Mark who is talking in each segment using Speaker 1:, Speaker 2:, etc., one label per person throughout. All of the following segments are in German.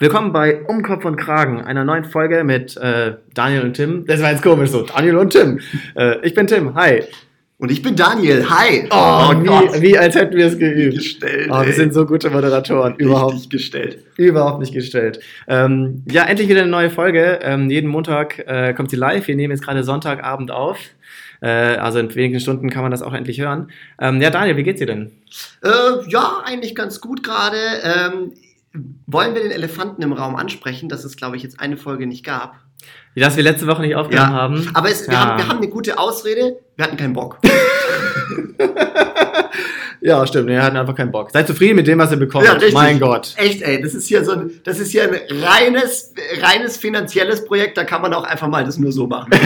Speaker 1: Willkommen bei Um Kopf und Kragen, einer neuen Folge mit äh, Daniel und Tim. Das war jetzt komisch so, Daniel und Tim. Äh, ich bin Tim, hi.
Speaker 2: Und ich bin Daniel, hi.
Speaker 1: Oh, wie, wie als hätten wir es geübt.
Speaker 2: gestellt.
Speaker 1: Oh, wir sind so gute Moderatoren, überhaupt,
Speaker 2: Richtig gestellt.
Speaker 1: überhaupt nicht gestellt. Ähm, ja, endlich wieder eine neue Folge. Ähm, jeden Montag äh, kommt sie live. Wir nehmen jetzt gerade Sonntagabend auf. Äh, also in wenigen Stunden kann man das auch endlich hören. Ähm, ja, Daniel, wie geht's dir denn?
Speaker 2: Äh, ja, eigentlich ganz gut gerade. Ähm, wollen wir den Elefanten im Raum ansprechen, dass es, glaube ich, jetzt eine Folge nicht gab?
Speaker 1: Dass wir letzte Woche nicht aufgenommen haben.
Speaker 2: Aber es, wir,
Speaker 1: Ja.
Speaker 2: haben, wir haben eine gute Ausrede. Wir hatten keinen Bock.
Speaker 1: Ja, stimmt. Wir hatten einfach keinen Bock. Seid zufrieden mit dem, was ihr bekommt.
Speaker 2: Ja, richtig.
Speaker 1: mein Gott.
Speaker 2: Echt, ey, das ist hier so ein, das ist hier ein reines, reines finanzielles Projekt. Da kann man auch einfach mal das nur so machen.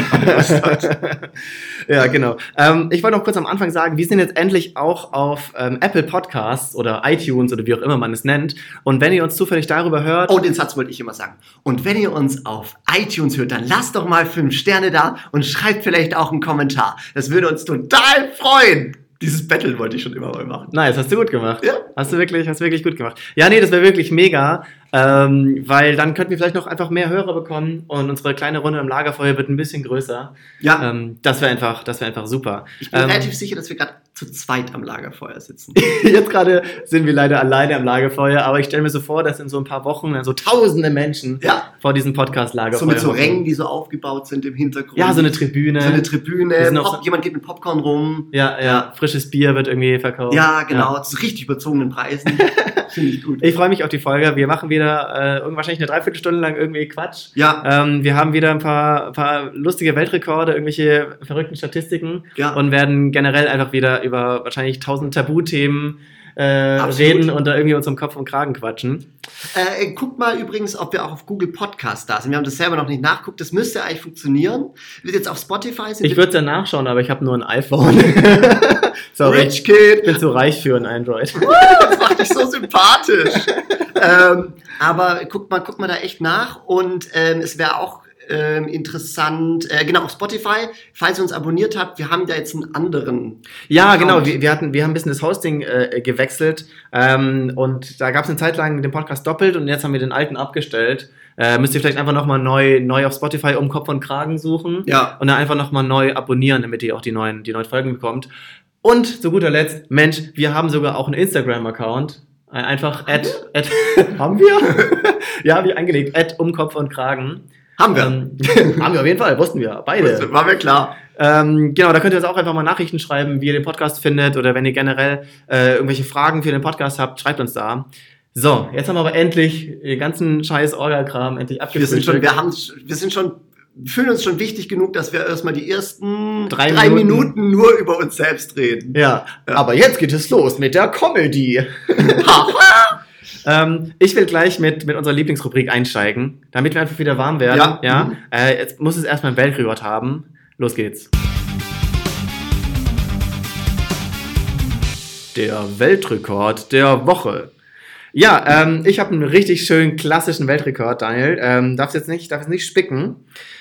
Speaker 1: ja, genau. Ähm, ich wollte noch kurz am Anfang sagen, wir sind jetzt endlich auch auf ähm, Apple Podcasts oder iTunes oder wie auch immer man es nennt. Und wenn ihr uns zufällig darüber hört,
Speaker 2: Oh, den Satz wollte ich immer sagen. Und wenn ihr uns auf iTunes hört, dann lasst doch mal fünf Sterne da und schreibt vielleicht auch einen Kommentar. Das würde uns total freuen. Dieses Battle wollte ich schon immer mal machen.
Speaker 1: Nice, hast du gut gemacht.
Speaker 2: Ja.
Speaker 1: Hast du wirklich, hast du wirklich gut gemacht. Ja, nee, das wäre wirklich mega, ähm, weil dann könnten wir vielleicht noch einfach mehr Hörer bekommen und unsere kleine Runde im Lagerfeuer wird ein bisschen größer.
Speaker 2: Ja,
Speaker 1: Ähm, das wäre einfach, das wäre einfach super.
Speaker 2: ich bin
Speaker 1: ähm,
Speaker 2: relativ sicher, dass wir gerade zu zweit am Lagerfeuer sitzen.
Speaker 1: Jetzt gerade sind wir leider alleine am Lagerfeuer, aber ich stelle mir so vor, dass in so ein paar Wochen dann so tausende Menschen
Speaker 2: Ja,
Speaker 1: vor diesem Podcast-Lagerfeuer
Speaker 2: so mit so. Rängen, die so aufgebaut sind im Hintergrund.
Speaker 1: Ja, so eine Tribüne.
Speaker 2: So eine Tribüne. Pop,
Speaker 1: so-
Speaker 2: jemand geht mit Popcorn rum.
Speaker 1: ja, ja, frisches Bier wird irgendwie verkauft.
Speaker 2: Ja, genau, zu richtig überzogenen Preisen. Finde ich gut.
Speaker 1: Ich freue mich auf die Folge. Wir machen wieder äh, irgend- wahrscheinlich eine Dreiviertelstunde lang irgendwie Quatsch.
Speaker 2: Ja,
Speaker 1: Ähm, wir haben wieder ein paar, paar lustige Weltrekorde, irgendwelche verrückten Statistiken
Speaker 2: ja.
Speaker 1: und werden generell einfach wieder über wahrscheinlich tausend Tabuthemen äh, reden und da irgendwie uns um Kopf und Kragen quatschen.
Speaker 2: Äh, guckt mal übrigens, ob wir auch auf Google Podcast da sind. Wir haben das selber noch nicht nachguckt. Das müsste eigentlich funktionieren. Wir sind jetzt auf Spotify. Sind
Speaker 1: Ich würde es ja nachschauen, aber ich habe nur ein iPhone. Sorry,
Speaker 2: Rich
Speaker 1: ich
Speaker 2: Kid.
Speaker 1: bin zu reich für ein Android.
Speaker 2: Das macht dich so sympathisch. ähm, aber guckt mal, guckt mal da echt nach. Und ähm, es wäre auch ähm, interessant, äh, genau, auf Spotify, falls ihr uns abonniert habt, wir haben da jetzt einen anderen.
Speaker 1: Ja, genau.
Speaker 2: Account.
Speaker 1: Wir, wir, hatten, wir haben ein bisschen das Hosting äh, gewechselt ähm, und da gab es eine Zeit lang den Podcast doppelt und jetzt haben wir den alten abgestellt. Äh, müsst ihr vielleicht einfach nochmal neu, neu auf Spotify um Kopf und Kragen suchen
Speaker 2: Ja.
Speaker 1: und dann einfach nochmal neu abonnieren, damit ihr auch die neuen, die neuen Folgen bekommt. Und zu guter Letzt, Mensch, wir haben sogar auch einen Instagram-Account. Ein- Einfach at, at, haben wir? ja, wir angelegt, at um Kopf und Kragen.
Speaker 2: Haben wir.
Speaker 1: Ähm, haben wir auf jeden Fall, wussten wir, beide.
Speaker 2: War mir klar.
Speaker 1: Ähm, genau, da könnt ihr uns auch einfach mal Nachrichten schreiben, wie ihr den Podcast findet oder wenn ihr generell äh, irgendwelche Fragen für den Podcast habt, schreibt uns da. So, jetzt haben wir aber endlich den ganzen scheiß Orga-Kram endlich
Speaker 2: Wir sind schon,
Speaker 1: abgefrühstückt.
Speaker 2: wir haben, wir sind schon, fühlen uns schon wichtig genug, dass wir erstmal die ersten
Speaker 1: Drei
Speaker 2: drei,
Speaker 1: Minuten-
Speaker 2: Minuten. nur über uns selbst reden.
Speaker 1: Ja,
Speaker 2: Ja.
Speaker 1: aber jetzt geht es los mit der Comedy. ähm, ich will gleich mit, mit unserer Lieblingsrubrik einsteigen, damit wir einfach wieder warm werden.
Speaker 2: Ja. Mhm.
Speaker 1: Äh, jetzt muss es erstmal einen Weltrekord haben. Los geht's. Der Weltrekord der Woche. Ja, ähm, ich habe einen richtig schönen klassischen Weltrekord, Daniel. Ähm, darfst jetzt nicht, darf jetzt nicht spicken.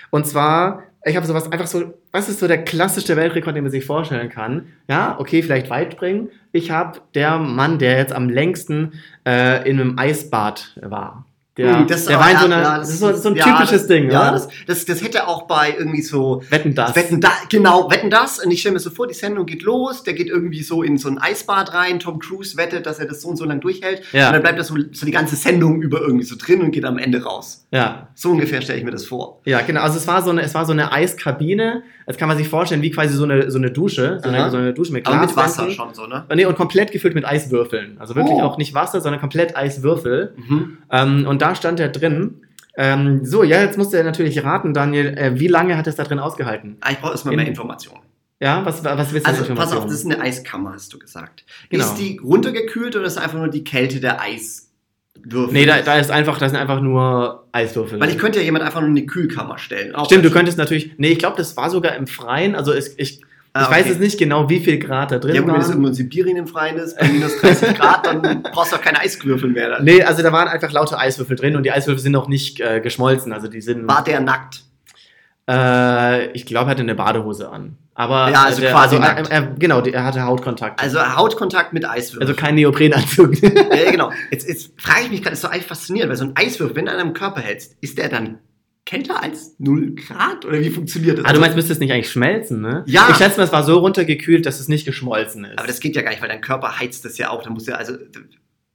Speaker 1: Und zwar, ich habe sowas einfach so, was ist so der klassischste Weltrekord, den man sich vorstellen kann? Ja, okay, vielleicht weit springen. Ich habe der Mann, der jetzt am längsten äh, in einem Eisbad war. Der,
Speaker 2: Hm, das
Speaker 1: der war in so einer,
Speaker 2: ja,
Speaker 1: das ist so, so ein
Speaker 2: ja,
Speaker 1: typisches
Speaker 2: das,
Speaker 1: Ding,
Speaker 2: Ja,
Speaker 1: oder?
Speaker 2: das, das, das hätte auch bei irgendwie so
Speaker 1: Wetten das.
Speaker 2: Wetten da, genau, wetten das. Und ich stelle mir so vor, die Sendung geht los, der geht irgendwie so in so ein Eisbad rein, Tom Cruise wettet, dass er das so und so lang durchhält.
Speaker 1: Ja.
Speaker 2: Und dann bleibt das so, so die ganze Sendung über irgendwie so drin und geht am Ende raus.
Speaker 1: Ja,
Speaker 2: So ungefähr stelle ich mir das vor.
Speaker 1: Ja, genau. Also es war so eine, es war so eine Eiskabine. Jetzt kann man sich vorstellen, wie quasi so eine, so eine Dusche, so eine, so eine Dusche mit
Speaker 2: Aber mit. Wasser schon so, ne?
Speaker 1: Nee, und komplett gefüllt mit Eiswürfeln. Also wirklich
Speaker 2: Oh.
Speaker 1: auch nicht Wasser, sondern komplett Eiswürfel.
Speaker 2: Mhm.
Speaker 1: Ähm, und da stand er drin. Ähm, so, ja, jetzt musst du natürlich raten, Daniel, äh, wie lange hat es da drin ausgehalten?
Speaker 2: Ich brauche erstmal
Speaker 1: In-
Speaker 2: mehr Informationen.
Speaker 1: Ja, was, was willst du
Speaker 2: Also pass auf, das ist eine Eiskammer, hast du gesagt.
Speaker 1: Genau.
Speaker 2: Ist die runtergekühlt oder ist einfach nur die Kälte der Eiswürfel?
Speaker 1: Nee, da, da ist einfach, da sind einfach nur Eiswürfel.
Speaker 2: Weil ich könnte ja jemand einfach nur eine Kühlkammer stellen. Auch
Speaker 1: Stimmt, du könntest natürlich. Nee, ich glaube, das war sogar im Freien. Also es, ich,
Speaker 2: Ah,
Speaker 1: ich weiß
Speaker 2: okay.
Speaker 1: jetzt nicht genau, wie viel Grad da drin
Speaker 2: Ja, gut, wenn es
Speaker 1: waren.
Speaker 2: irgendwo in Sibirien im Freien ist, bei minus 30 Grad, dann brauchst du auch keine Eiswürfel mehr. Dann.
Speaker 1: Nee, also da waren einfach lauter Eiswürfel drin und die Eiswürfel sind noch nicht äh, geschmolzen. Also die sind.
Speaker 2: War der nackt?
Speaker 1: Äh, ich glaube, er hatte eine Badehose an. Aber
Speaker 2: Ja, also
Speaker 1: äh, der,
Speaker 2: quasi
Speaker 1: also,
Speaker 2: nackt.
Speaker 1: er, er, genau, er hatte Hautkontakt.
Speaker 2: Also Hautkontakt mit Eiswürfel.
Speaker 1: Also kein Neoprenanzug.
Speaker 2: ja, genau. Jetzt, jetzt frage ich mich gerade, ist doch eigentlich faszinierend, weil so ein Eiswürfel, wenn du an einem Körper hältst, ist der dann kälter als 0 Grad? Oder wie funktioniert das?
Speaker 1: ah, du meinst, müsste es nicht eigentlich schmelzen, ne?
Speaker 2: Ja.
Speaker 1: Ich schätze mal, es war so runtergekühlt, dass es nicht geschmolzen ist.
Speaker 2: aber das geht ja gar nicht, weil dein Körper heizt das ja auch. Da muss ja also.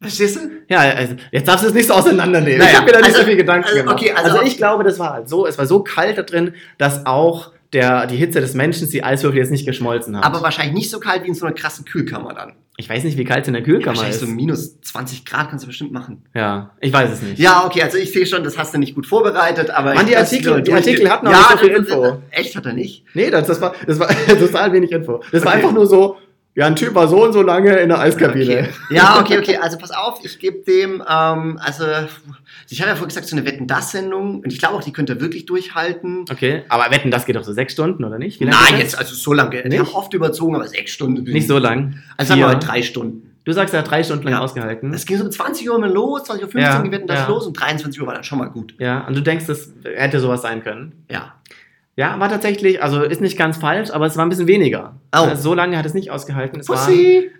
Speaker 2: Verstehst du?
Speaker 1: ja, also, jetzt darfst du es nicht so auseinandernehmen.
Speaker 2: Naja,
Speaker 1: ich habe mir da nicht
Speaker 2: also-
Speaker 1: so viel Gedanken
Speaker 2: also,
Speaker 1: gemacht.
Speaker 2: okay, also-
Speaker 1: ich glaube, das war halt so, es war so kalt da drin, dass auch der, die Hitze des Menschen die Eiswürfel jetzt nicht geschmolzen hat.
Speaker 2: Aber wahrscheinlich nicht so kalt wie in so einer krassen Kühlkammer dann.
Speaker 1: ich weiß nicht, wie kalt es in der
Speaker 2: Ja,
Speaker 1: Kühlkammer
Speaker 2: wahrscheinlich
Speaker 1: ist.
Speaker 2: so minus 20 Grad kannst du bestimmt machen.
Speaker 1: ja, ich weiß es nicht.
Speaker 2: Ja, okay, also ich sehe schon, das hast du nicht gut vorbereitet, aber.
Speaker 1: Mann, die
Speaker 2: ich-
Speaker 1: Artikel- die Artikel hatten auch
Speaker 2: ja,
Speaker 1: nicht so viel Info.
Speaker 2: Echt, hat er nicht?
Speaker 1: Nee, das, das war, das war total wenig Info. Das war
Speaker 2: Okay.
Speaker 1: einfach nur so, ja, ein Typ war so und so lange in der Eiskabine.
Speaker 2: Okay. Ja, okay, okay. Also pass auf, ich gebe dem, ähm, also ich habe ja vorhin gesagt, so eine Wetten-Das-Sendung und ich glaube auch, die könnte er wirklich durchhalten.
Speaker 1: Okay, aber wetten, das geht doch so sechs Stunden, oder nicht? Wie lange
Speaker 2: Nein, jetzt, also so lange. Die
Speaker 1: Nicht?
Speaker 2: haben oft überzogen, aber sechs Stunden.
Speaker 1: Nicht so lang.
Speaker 2: Also sagen wir mal drei Stunden.
Speaker 1: Du sagst, er hat drei Stunden lang
Speaker 2: Ja.
Speaker 1: ausgehalten.
Speaker 2: Es ging so um 20 Uhr mal los, 20 Uhr 15
Speaker 1: Ja,
Speaker 2: die Wetten das
Speaker 1: ja.
Speaker 2: los und 23 Uhr war dann schon mal gut.
Speaker 1: ja, und du denkst, das hätte sowas sein können.
Speaker 2: Ja.
Speaker 1: Ja, war tatsächlich, also ist nicht ganz falsch, aber es war ein bisschen weniger.
Speaker 2: Oh.
Speaker 1: Also so lange hat es nicht ausgehalten. Es, war,
Speaker 2: Pussy!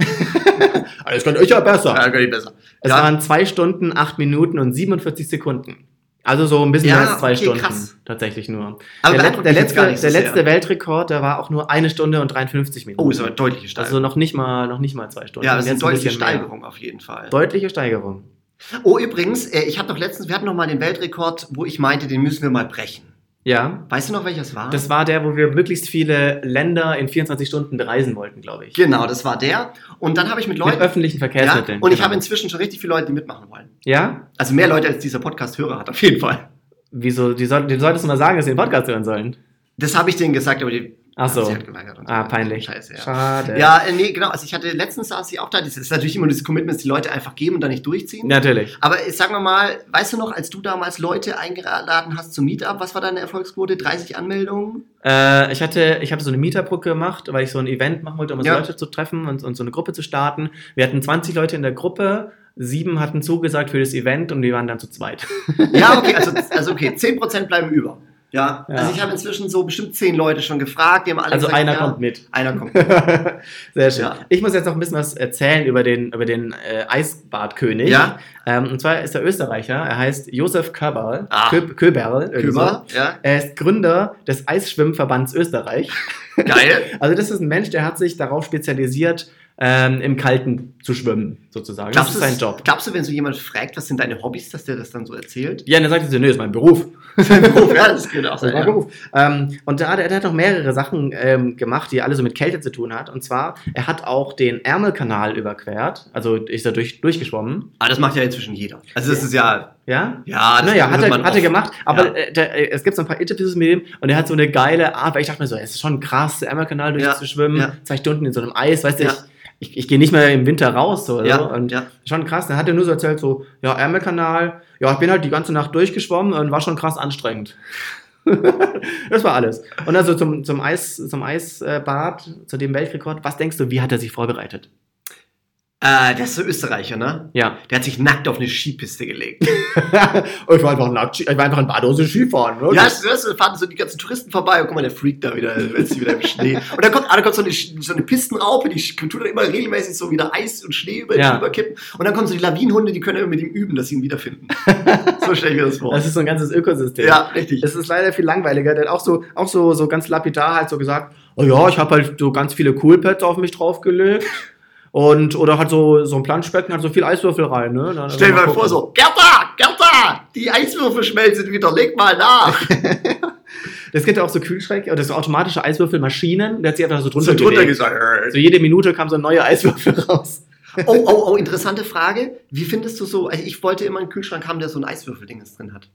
Speaker 1: das könnt ich ja besser.
Speaker 2: Ja, gar nicht besser.
Speaker 1: Es
Speaker 2: ja.
Speaker 1: waren zwei Stunden, acht Minuten und 47 Sekunden. Also so ein bisschen
Speaker 2: Ja,
Speaker 1: mehr als zwei
Speaker 2: okay,
Speaker 1: Stunden.
Speaker 2: krass.
Speaker 1: Tatsächlich nur.
Speaker 2: Aber
Speaker 1: der, der, letzte,
Speaker 2: so
Speaker 1: der letzte Weltrekord, der war auch nur eine Stunde und 53 Minuten.
Speaker 2: Oh, ist aber eine deutliche Steigerung.
Speaker 1: Also noch nicht mal, noch nicht mal zwei Stunden.
Speaker 2: ja, das ist eine
Speaker 1: Jetzt ein
Speaker 2: deutliche
Speaker 1: bisschen mehr.
Speaker 2: Steigerung auf jeden Fall.
Speaker 1: Deutliche Steigerung.
Speaker 2: Oh, übrigens, äh, ich habe doch letztens, wir hatten noch mal den Weltrekord, wo ich meinte, den müssen wir mal brechen.
Speaker 1: Ja.
Speaker 2: Weißt du noch, welches war?
Speaker 1: Das war der, wo wir möglichst viele Länder in 24 Stunden bereisen wollten, glaube ich.
Speaker 2: genau, das war der. Und dann habe ich mit
Speaker 1: Mit
Speaker 2: Leuten.
Speaker 1: öffentlichen
Speaker 2: Ja,
Speaker 1: Verkehrsmitteln.
Speaker 2: und ich
Speaker 1: genau.
Speaker 2: habe inzwischen schon richtig viele Leute, die mitmachen wollen.
Speaker 1: Ja?
Speaker 2: Also mehr Leute, als dieser Podcast-Hörer hat, auf jeden Fall.
Speaker 1: Wieso? Die, soll, die solltest du mal sagen, dass sie den Podcast hören sollen.
Speaker 2: Das habe ich denen gesagt, aber die
Speaker 1: Ach so.
Speaker 2: und so.
Speaker 1: Ah, peinlich.
Speaker 2: Scheiße, ja.
Speaker 1: Schade.
Speaker 2: Ja, nee, genau. Also ich hatte letztens saß ich auch da. Das ist natürlich immer dieses Commitment, die Leute einfach geben und dann nicht durchziehen.
Speaker 1: Natürlich.
Speaker 2: Aber sagen wir mal, weißt du noch, als du damals Leute eingeladen hast zum Meetup, was war deine Erfolgsquote? 30 Anmeldungen?
Speaker 1: Äh, ich hatte, ich habe so eine Meetup gemacht, weil ich so ein Event machen wollte, um
Speaker 2: Ja.
Speaker 1: Leute zu treffen und, und so eine Gruppe zu starten. Wir hatten 20 Leute in der Gruppe, sieben hatten zugesagt für das Event und wir waren dann zu zweit.
Speaker 2: Ja, okay, also, also okay, 10% bleiben über. Ja,
Speaker 1: Ja.
Speaker 2: also ich habe inzwin so bestimmt 10 Leute schon gefragt, die haben alle
Speaker 1: Also
Speaker 2: gesagt,
Speaker 1: einer
Speaker 2: ja,
Speaker 1: kommt mit.
Speaker 2: Einer kommt.
Speaker 1: Sehr schön.
Speaker 2: Ja.
Speaker 1: Ich muss jetzt noch ein bisschen was erzählen über den, über den äh, Eisbadkönig.
Speaker 2: Ja.
Speaker 1: Ähm, und zwar ist er Österreicher. Er heißt Josef Köberl.
Speaker 2: Ah.
Speaker 1: Kö Köberl. so.
Speaker 2: ja,
Speaker 1: Er ist Gründer des Eisschwimmverbands Österreich.
Speaker 2: geil.
Speaker 1: Also das ist ein Mensch, der hat sich darauf spezialisiert, ähm, im Kalten zu schwimmen, sozusagen.
Speaker 2: Glaubst
Speaker 1: das ist sein Job.
Speaker 2: Glaubst du, wenn so jemand fragt, was sind deine Hobbys, dass der das dann so erzählt?
Speaker 1: Ja, und dann sagt er so, nee, das ist mein Beruf.
Speaker 2: ja, das könnte auch sein.
Speaker 1: mein
Speaker 2: Ja.
Speaker 1: Beruf. Ähm, und da, der, der hat noch mehrere Sachen ähm, gemacht, die alle so mit Kälte zu tun hat. Und zwar, er hat auch den Ärmelkanal überquert, also ist er durch, durchgeschwommen.
Speaker 2: Aber das macht ja inzwischen jeder. Also das ist ja,
Speaker 1: Ja?
Speaker 2: ja, das
Speaker 1: naja, hat er, hat er gemacht, aber
Speaker 2: Ja.
Speaker 1: äh, der, äh, es gibt so ein paar Interviews mit ihm und er hat so eine geile Art, weil ich dachte mir so, es ist schon krass, Ärmelkanal
Speaker 2: Ja,
Speaker 1: durchzuschwimmen,
Speaker 2: ja.
Speaker 1: zwei Stunden in so einem Eis, weißt du,
Speaker 2: Ja.
Speaker 1: ich, ich, ich gehe nicht mehr im Winter raus, so,
Speaker 2: Ja,
Speaker 1: so und
Speaker 2: ja.
Speaker 1: schon krass. Dann hat er nur so erzählt, so, ja, Ärmelkanal, ja, ich bin halt die ganze Nacht durchgeschwommen und war schon krass anstrengend. das war alles. Und also zum, zum, Eis, zum Eisbad, zu dem Weltrekord, was denkst du, wie hat er sich vorbereitet?
Speaker 2: Äh, der ist so Österreicher, ne?
Speaker 1: Ja.
Speaker 2: Der hat sich nackt auf eine Skipiste gelegt.
Speaker 1: ich war einfach nackt, ich war einfach in Badehose Skifahren. Ne?
Speaker 2: Ja, das, das fahren so die ganzen Touristen vorbei und guck mal, der Freak da wieder, ist sie wieder im Schnee. Und dann kommt, ah, dann kommt so, eine, so eine Pistenraupe, die tut dann immer regelmäßig so wieder Eis und Schnee über
Speaker 1: Ja.
Speaker 2: überkippen. Und dann kommen so die Lawinenhunde, die können immer mit ihm üben, dass sie ihn wiederfinden. so stelle ich mir das vor.
Speaker 1: Das ist so ein ganzes Ökosystem.
Speaker 2: ja, richtig.
Speaker 1: Es ist leider viel langweiliger. Der hat auch so, auch so, so ganz lapidar halt so gesagt, oh ja, ich habe halt so ganz viele Coolpads auf mich draufgelegt. Und, oder hat so, so ein Planschbecken, hat so viel Eiswürfel rein, ne? Dann
Speaker 2: Stell dir
Speaker 1: mal
Speaker 2: mal vor, so, Gerda, Gerda, die Eiswürfel schmelzen wieder, leg mal nach.
Speaker 1: Es gibt ja auch so Kühlschränke, oder so automatische Eiswürfelmaschinen, der hat sie einfach so drunter,
Speaker 2: So drunter gesagt.
Speaker 1: So jede Minute kam so ein neuer Eiswürfel raus.
Speaker 2: Oh, oh, oh, interessante Frage. Wie findest du so, also ich wollte immer einen Kühlschrank haben, der so ein Eiswürfeldinges drin hat.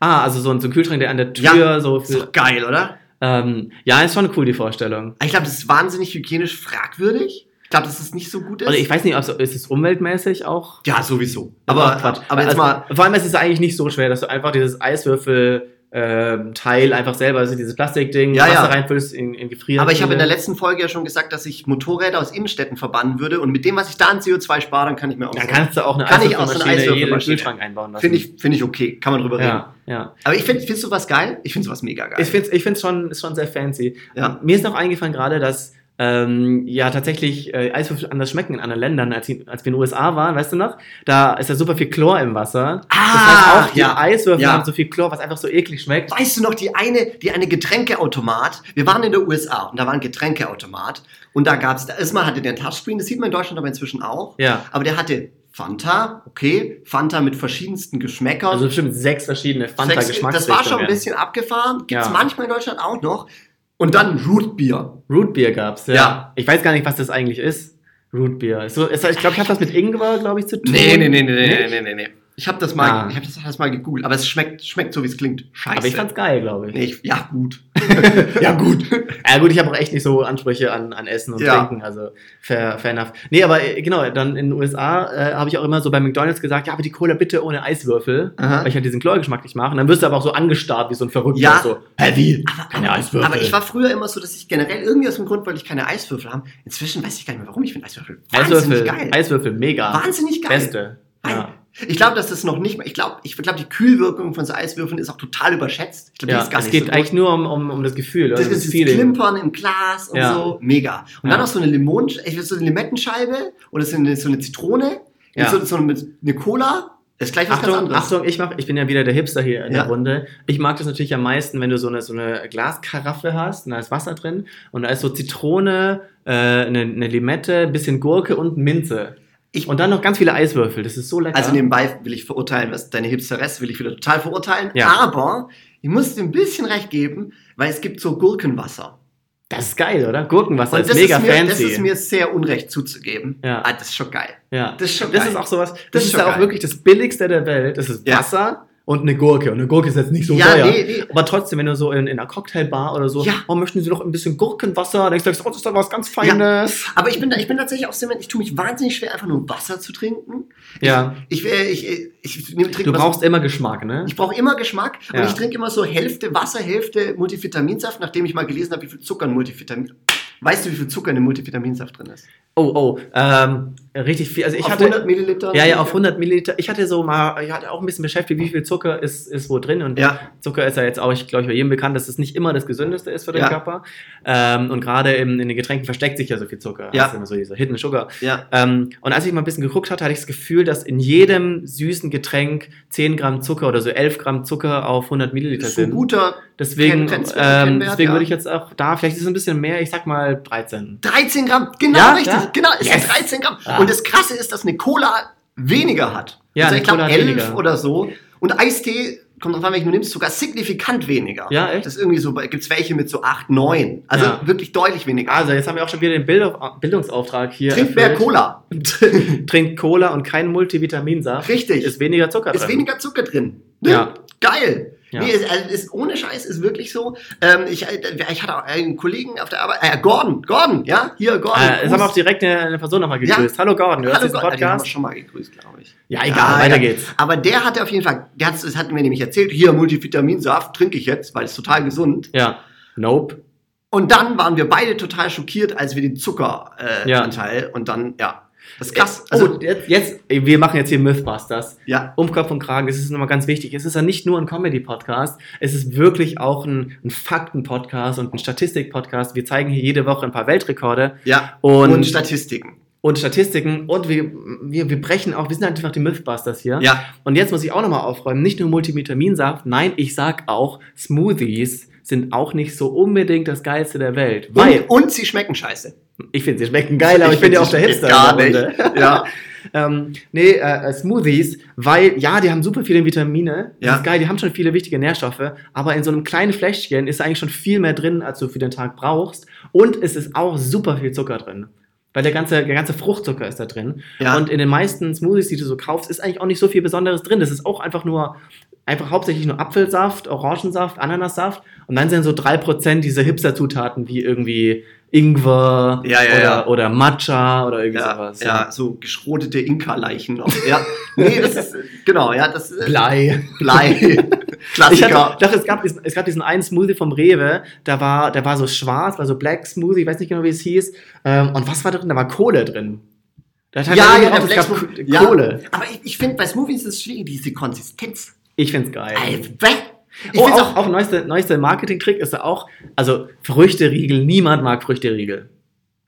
Speaker 1: Ah, also so ein, so ein Kühlschrank, der an der Tür
Speaker 2: Ja,
Speaker 1: so
Speaker 2: Ist doch geil, oder?
Speaker 1: ähm, Ja, ist schon cool, die Vorstellung.
Speaker 2: Ich glaube, das ist wahnsinnig hygienisch fragwürdig. Ich glaube, dass es nicht so gut ist.
Speaker 1: Oder ich weiß nicht, ob so, ist es umweltmäßig auch?
Speaker 2: ja, sowieso.
Speaker 1: Aber
Speaker 2: Aber,
Speaker 1: Quatsch.
Speaker 2: aber jetzt
Speaker 1: also,
Speaker 2: mal,
Speaker 1: Vor allem ist es eigentlich nicht so schwer, dass du einfach dieses Eiswürfel ähm, Teil einfach selber, also dieses Plastikding,
Speaker 2: Ja,
Speaker 1: Wasser
Speaker 2: ja.
Speaker 1: reinfüllst, in, in gefrieren.
Speaker 2: Aber ich habe in der letzten Folge ja schon gesagt, dass ich Motorräder aus Innenstädten verbannen würde und mit dem, was ich da an CO2 spare, dann kann ich mir auch
Speaker 1: Dann kannst du auch eine
Speaker 2: Kann ich auch so eine
Speaker 1: Eiswürfelmaschine. Kühlschrank einbauen lassen.
Speaker 2: Finde ich, finde ich okay, kann man drüber reden.
Speaker 1: Ja, ja.
Speaker 2: Aber ich finde, findest du was geil? Ich finde sowas mega geil.
Speaker 1: Ich finde es ich find's schon, ist schon sehr fancy.
Speaker 2: Ja.
Speaker 1: Mir ist noch eingefallen gerade, dass ähm, ja tatsächlich äh, Eiswürfel anders schmecken in anderen Ländern, als, als wir in den USA waren, weißt du noch? Da ist ja super viel Chlor im Wasser. das
Speaker 2: Ah,
Speaker 1: heißt auch, die
Speaker 2: ja.
Speaker 1: Eiswürfel
Speaker 2: Ja.
Speaker 1: haben so viel Chlor, was einfach so eklig schmeckt.
Speaker 2: Weißt du noch, die eine, die eine Getränkeautomat, wir waren in der USA und da war ein Getränkeautomat und da gab's, da erstmal hatte der ein Touchscreen, das sieht man in Deutschland aber inzwischen auch,
Speaker 1: Ja.
Speaker 2: aber der hatte Fanta, okay, Fanta mit verschiedensten Geschmäckern.
Speaker 1: Also bestimmt sechs verschiedene
Speaker 2: Sechs- das
Speaker 1: Fanta-Geschmacksrichtungen.
Speaker 2: war schon ein bisschen abgefahren, gibt's
Speaker 1: Ja.
Speaker 2: manchmal in Deutschland auch noch. Und dann Rootbier.
Speaker 1: Rootbier gab's, ja.
Speaker 2: Ja.
Speaker 1: Ich weiß gar nicht, was das eigentlich ist. Rootbier. Ist So, ich glaube, ich habe das mit Ingwer, glaube ich, zu tun.
Speaker 2: Nee, nee, nee, nee, nee, nee, nee, nee. Ich habe das mal,
Speaker 1: Ah.
Speaker 2: ich habe das, das mal gegoogelt, aber es schmeckt, schmeckt so, wie es klingt. Scheiße.
Speaker 1: Aber ich fand's geil, glaube ich.
Speaker 2: Nee, ich, ja, gut.
Speaker 1: ja, gut. Ja, gut, ich habe auch echt nicht so Ansprüche an, an Essen und
Speaker 2: Ja.
Speaker 1: Trinken, also fair, fair enough. Nee, aber äh, genau, dann in den USA äh, habe ich auch immer so bei McDonalds gesagt, ja, aber die Cola bitte ohne Eiswürfel,
Speaker 2: Aha.
Speaker 1: weil ich halt diesen Chlorgeschmack nicht mache. Und dann wirst du aber auch so angestarrt wie so ein Verrückter.
Speaker 2: Ja.
Speaker 1: So, hä, wie? Keine Eiswürfel.
Speaker 2: Aber ich war früher immer so, dass ich generell irgendwie aus dem Grund wollte ich keine Eiswürfel haben. Inzwischen weiß ich gar nicht mehr, warum ich finde Eiswürfel wahnsinnig
Speaker 1: Eiswürfel,
Speaker 2: geil.
Speaker 1: Eiswürfel, mega.
Speaker 2: Wahnsinnig geil.
Speaker 1: Beste. Ja.
Speaker 2: Ich glaube, dass das noch nicht mal, ich glaube, ich glaube, die Kühlwirkung von so Eiswürfeln ist auch total überschätzt. Ich glaube, die
Speaker 1: Ja,
Speaker 2: ist gar
Speaker 1: es
Speaker 2: nicht
Speaker 1: geht
Speaker 2: so
Speaker 1: eigentlich nur um, um, um das Gefühl, oder
Speaker 2: Das
Speaker 1: das,
Speaker 2: ist das
Speaker 1: Feeling.
Speaker 2: Klimpern im Glas und
Speaker 1: Ja.
Speaker 2: so. Mega. Und
Speaker 1: Ja.
Speaker 2: dann noch so eine Limon, ich so eine Limettenscheibe oder so eine, so eine Zitrone.
Speaker 1: Ja.
Speaker 2: So, so eine, eine Cola. Das ist gleich was ganz
Speaker 1: Achtung,
Speaker 2: anderes.
Speaker 1: Achtung, ich mach, ich bin ja wieder der Hipster hier in
Speaker 2: Ja.
Speaker 1: der Runde. Ich mag das natürlich am meisten, wenn du so eine, so eine Glaskaraffe hast und da ist Wasser drin und da ist so Zitrone, äh, eine, eine Limette, ein bisschen Gurke und Minze.
Speaker 2: Ich-
Speaker 1: und dann noch ganz viele Eiswürfel. Das ist so lecker.
Speaker 2: Also nebenbei will ich verurteilen, was deine Hipsteress will ich wieder total verurteilen.
Speaker 1: Ja.
Speaker 2: Aber ich muss dir ein bisschen recht geben, weil es gibt so Gurkenwasser.
Speaker 1: das ist geil, oder? Gurkenwasser
Speaker 2: Und
Speaker 1: ist
Speaker 2: das
Speaker 1: mega
Speaker 2: ist, mir,
Speaker 1: fancy.
Speaker 2: das ist mir sehr unrecht zuzugeben.
Speaker 1: Ja.
Speaker 2: Ah, das ist schon geil.
Speaker 1: ja.
Speaker 2: Das ist schon
Speaker 1: das
Speaker 2: geil.
Speaker 1: ist auch sowas. Das,
Speaker 2: Das ist
Speaker 1: ist ja auch
Speaker 2: geil.
Speaker 1: wirklich das billigste der Welt. Das ist
Speaker 2: Ja.
Speaker 1: Und eine Gurke. Und eine Gurke ist jetzt nicht so
Speaker 2: Ja,
Speaker 1: teuer.
Speaker 2: nee, nee.
Speaker 1: Aber trotzdem, wenn du so in, in einer Cocktailbar oder so,
Speaker 2: Ja.
Speaker 1: oh, möchten Sie noch ein bisschen Gurkenwasser? Dann denkst du, oh, das ist doch was ganz Feines.
Speaker 2: Aber ich bin, da, ich bin tatsächlich auch sehr, ich tue mich wahnsinnig schwer, einfach nur Wasser zu trinken.
Speaker 1: Ja.
Speaker 2: Ich, ich, ich, ich, ich nehme- trinke
Speaker 1: Du
Speaker 2: immer
Speaker 1: brauchst immer Geschmack, ne?
Speaker 2: ich brauche immer Geschmack
Speaker 1: Ja.
Speaker 2: und ich trinke immer so Hälfte Wasser, Hälfte Multivitaminsaft, nachdem ich mal gelesen habe, wie viel Zucker ein Multivitamin. Weißt du, wie viel Zucker in einem Multivitaminsaft drin ist?
Speaker 1: Oh, oh, ähm, richtig viel. Also ich
Speaker 2: auf
Speaker 1: hatte,
Speaker 2: 100 Milliliter?
Speaker 1: ja, ja, auf 100 Milliliter. Ich hatte so mal, ich hatte auch ein bisschen beschäftigt, wie viel Zucker ist, ist wo drin. Und
Speaker 2: Ja.
Speaker 1: Zucker ist ja jetzt auch, ich glaube, bei jedem bekannt, dass es nicht immer das Gesündeste ist für den
Speaker 2: Ja.
Speaker 1: Körper. Ähm, und gerade in, den Getränken versteckt sich ja so viel Zucker.
Speaker 2: Ja.
Speaker 1: Das ist immer so dieser Hidden Sugar.
Speaker 2: Ja.
Speaker 1: Ähm, und als ich mal ein bisschen geguckt hatte, hatte ich das Gefühl, dass in jedem süßen Getränk 10 Gramm Zucker oder so 11 Gramm Zucker auf 100 Milliliter sind.
Speaker 2: guter
Speaker 1: Deswegen,
Speaker 2: Grenzwert,
Speaker 1: ähm, deswegen würde ich jetzt auch da, vielleicht ist es ein bisschen mehr, ich sag mal 13.
Speaker 2: 13 Gramm, genau richtig, genau, es
Speaker 1: Yes.
Speaker 2: sind 13 Gramm.
Speaker 1: Ah.
Speaker 2: Und das Krasse ist, dass eine Cola weniger hat.
Speaker 1: Ja,
Speaker 2: also ich glaube
Speaker 1: Cola hat
Speaker 2: 11
Speaker 1: weniger.
Speaker 2: oder so. Und Eistee, kommt drauf an, welchen du nimmst, sogar signifikant weniger.
Speaker 1: Ja, echt?
Speaker 2: Das ist irgendwie so, gibt es welche mit so 8, 9. Also
Speaker 1: Ja.
Speaker 2: wirklich deutlich weniger.
Speaker 1: Also, jetzt haben wir auch schon wieder den Bild Bildungsauftrag hier.
Speaker 2: Trink mehr. Cola.
Speaker 1: Trinkt Cola und kein Multivitaminsaft.
Speaker 2: Richtig.
Speaker 1: Ist weniger Zucker
Speaker 2: Ist
Speaker 1: drin.
Speaker 2: weniger Zucker drin. Ne?
Speaker 1: Ja.
Speaker 2: Geil.
Speaker 1: Ja.
Speaker 2: Nee, ist, also ist, ohne Scheiß ist wirklich so. Ähm, ich, äh, ich hatte auch einen Kollegen auf der Arbeit, äh, Gordon, Gordon, ja, hier, Gordon.
Speaker 1: Äh, jetzt haben wir auch direkt eine, eine Person nochmal gegrüßt. Hallo Gordon, du
Speaker 2: Hallo
Speaker 1: diesen
Speaker 2: Gordon, den haben wir
Speaker 1: Podcast?
Speaker 2: schon mal gegrüßt, glaube ich.
Speaker 1: Ja, egal, weiter geht's.
Speaker 2: Aber der hatte auf jeden Fall, der hat, das hat mir nämlich erzählt, hier Multivitaminsaft trinke ich jetzt, weil es total gesund.
Speaker 1: Ja. Nope.
Speaker 2: Und dann waren wir beide total schockiert, als wir den Zuckeranteil äh,
Speaker 1: Ja.
Speaker 2: Und dann, ja, das ist krass.
Speaker 1: Also,
Speaker 2: Also,
Speaker 1: oh, jetzt, jetzt, wir machen jetzt hier Mythbusters.
Speaker 2: ja,
Speaker 1: Um Kopf und Kragen, das ist nochmal ganz wichtig. Es ist ja nicht nur ein Comedy-Podcast, es ist wirklich auch ein, ein Fakten-Podcast und ein Statistik-Podcast. Wir zeigen hier jede Woche ein paar Weltrekorde
Speaker 2: ja.
Speaker 1: Und-
Speaker 2: und Statistiken.
Speaker 1: und Statistiken und wir, wir, wir brechen auch, wir sind einfach die Mythbusters hier.
Speaker 2: Ja.
Speaker 1: Und jetzt muss ich auch nochmal aufräumen, nicht nur Multivitaminsaft, nein, ich sag auch, Smoothies sind auch nicht so unbedingt das Geilste der Welt. Weil,
Speaker 2: und, und sie schmecken scheiße.
Speaker 1: Ich finde, sie schmecken geil, aber ich, bin
Speaker 2: find,
Speaker 1: ja auch der Hipster.
Speaker 2: Gar nicht. Ja.
Speaker 1: ähm, nee, äh, äh, Smoothies, weil, ja, die haben super viele Vitamine, das
Speaker 2: Ja.
Speaker 1: ist geil, die haben schon viele wichtige Nährstoffe, aber in so einem kleinen Fläschchen ist eigentlich schon viel mehr drin, als du für den Tag brauchst. Und es ist auch super viel Zucker drin. Weil der ganze, der ganze Fruchtzucker ist da drin.
Speaker 2: Ja.
Speaker 1: Und in den meisten Smoothies, die du so kaufst, ist eigentlich auch nicht so viel Besonderes drin. Das ist auch einfach nur, einfach hauptsächlich nur Apfelsaft, Orangensaft, Ananassaft. Und dann sind so 3% diese Hipster-Zutaten wie irgendwie Ingwer
Speaker 2: Ja, ja,
Speaker 1: oder,
Speaker 2: ja.
Speaker 1: oder Matcha oder irgendwie
Speaker 2: Ja,
Speaker 1: sowas.
Speaker 2: ja, so geschrodete Inka-Leichen noch. Ja, nee, das ist, genau, ja, das ist
Speaker 1: Blei.
Speaker 2: Blei.
Speaker 1: Ich
Speaker 2: Klassiker.
Speaker 1: hatte, dachte, es gab, diesen, es gab diesen einen Smoothie vom Rewe, der war, der war so schwarz, war so Black Smoothie, ich weiß nicht genau, wie es hieß. Ähm, und was war da drin? Da war Kohle drin. Da hat
Speaker 2: ja, ja,
Speaker 1: drauf, es gab Kohle.
Speaker 2: Ja, aber ich, ich finde, bei Smoothies ist es schwierig, diese Konsistenz.
Speaker 1: Ich find's geil.
Speaker 2: Ey, bäh. Ich
Speaker 1: oh, auch, auch neueste, neueste Marketing-Trick ist auch, also Früchteriegel, niemand mag Früchteriegel.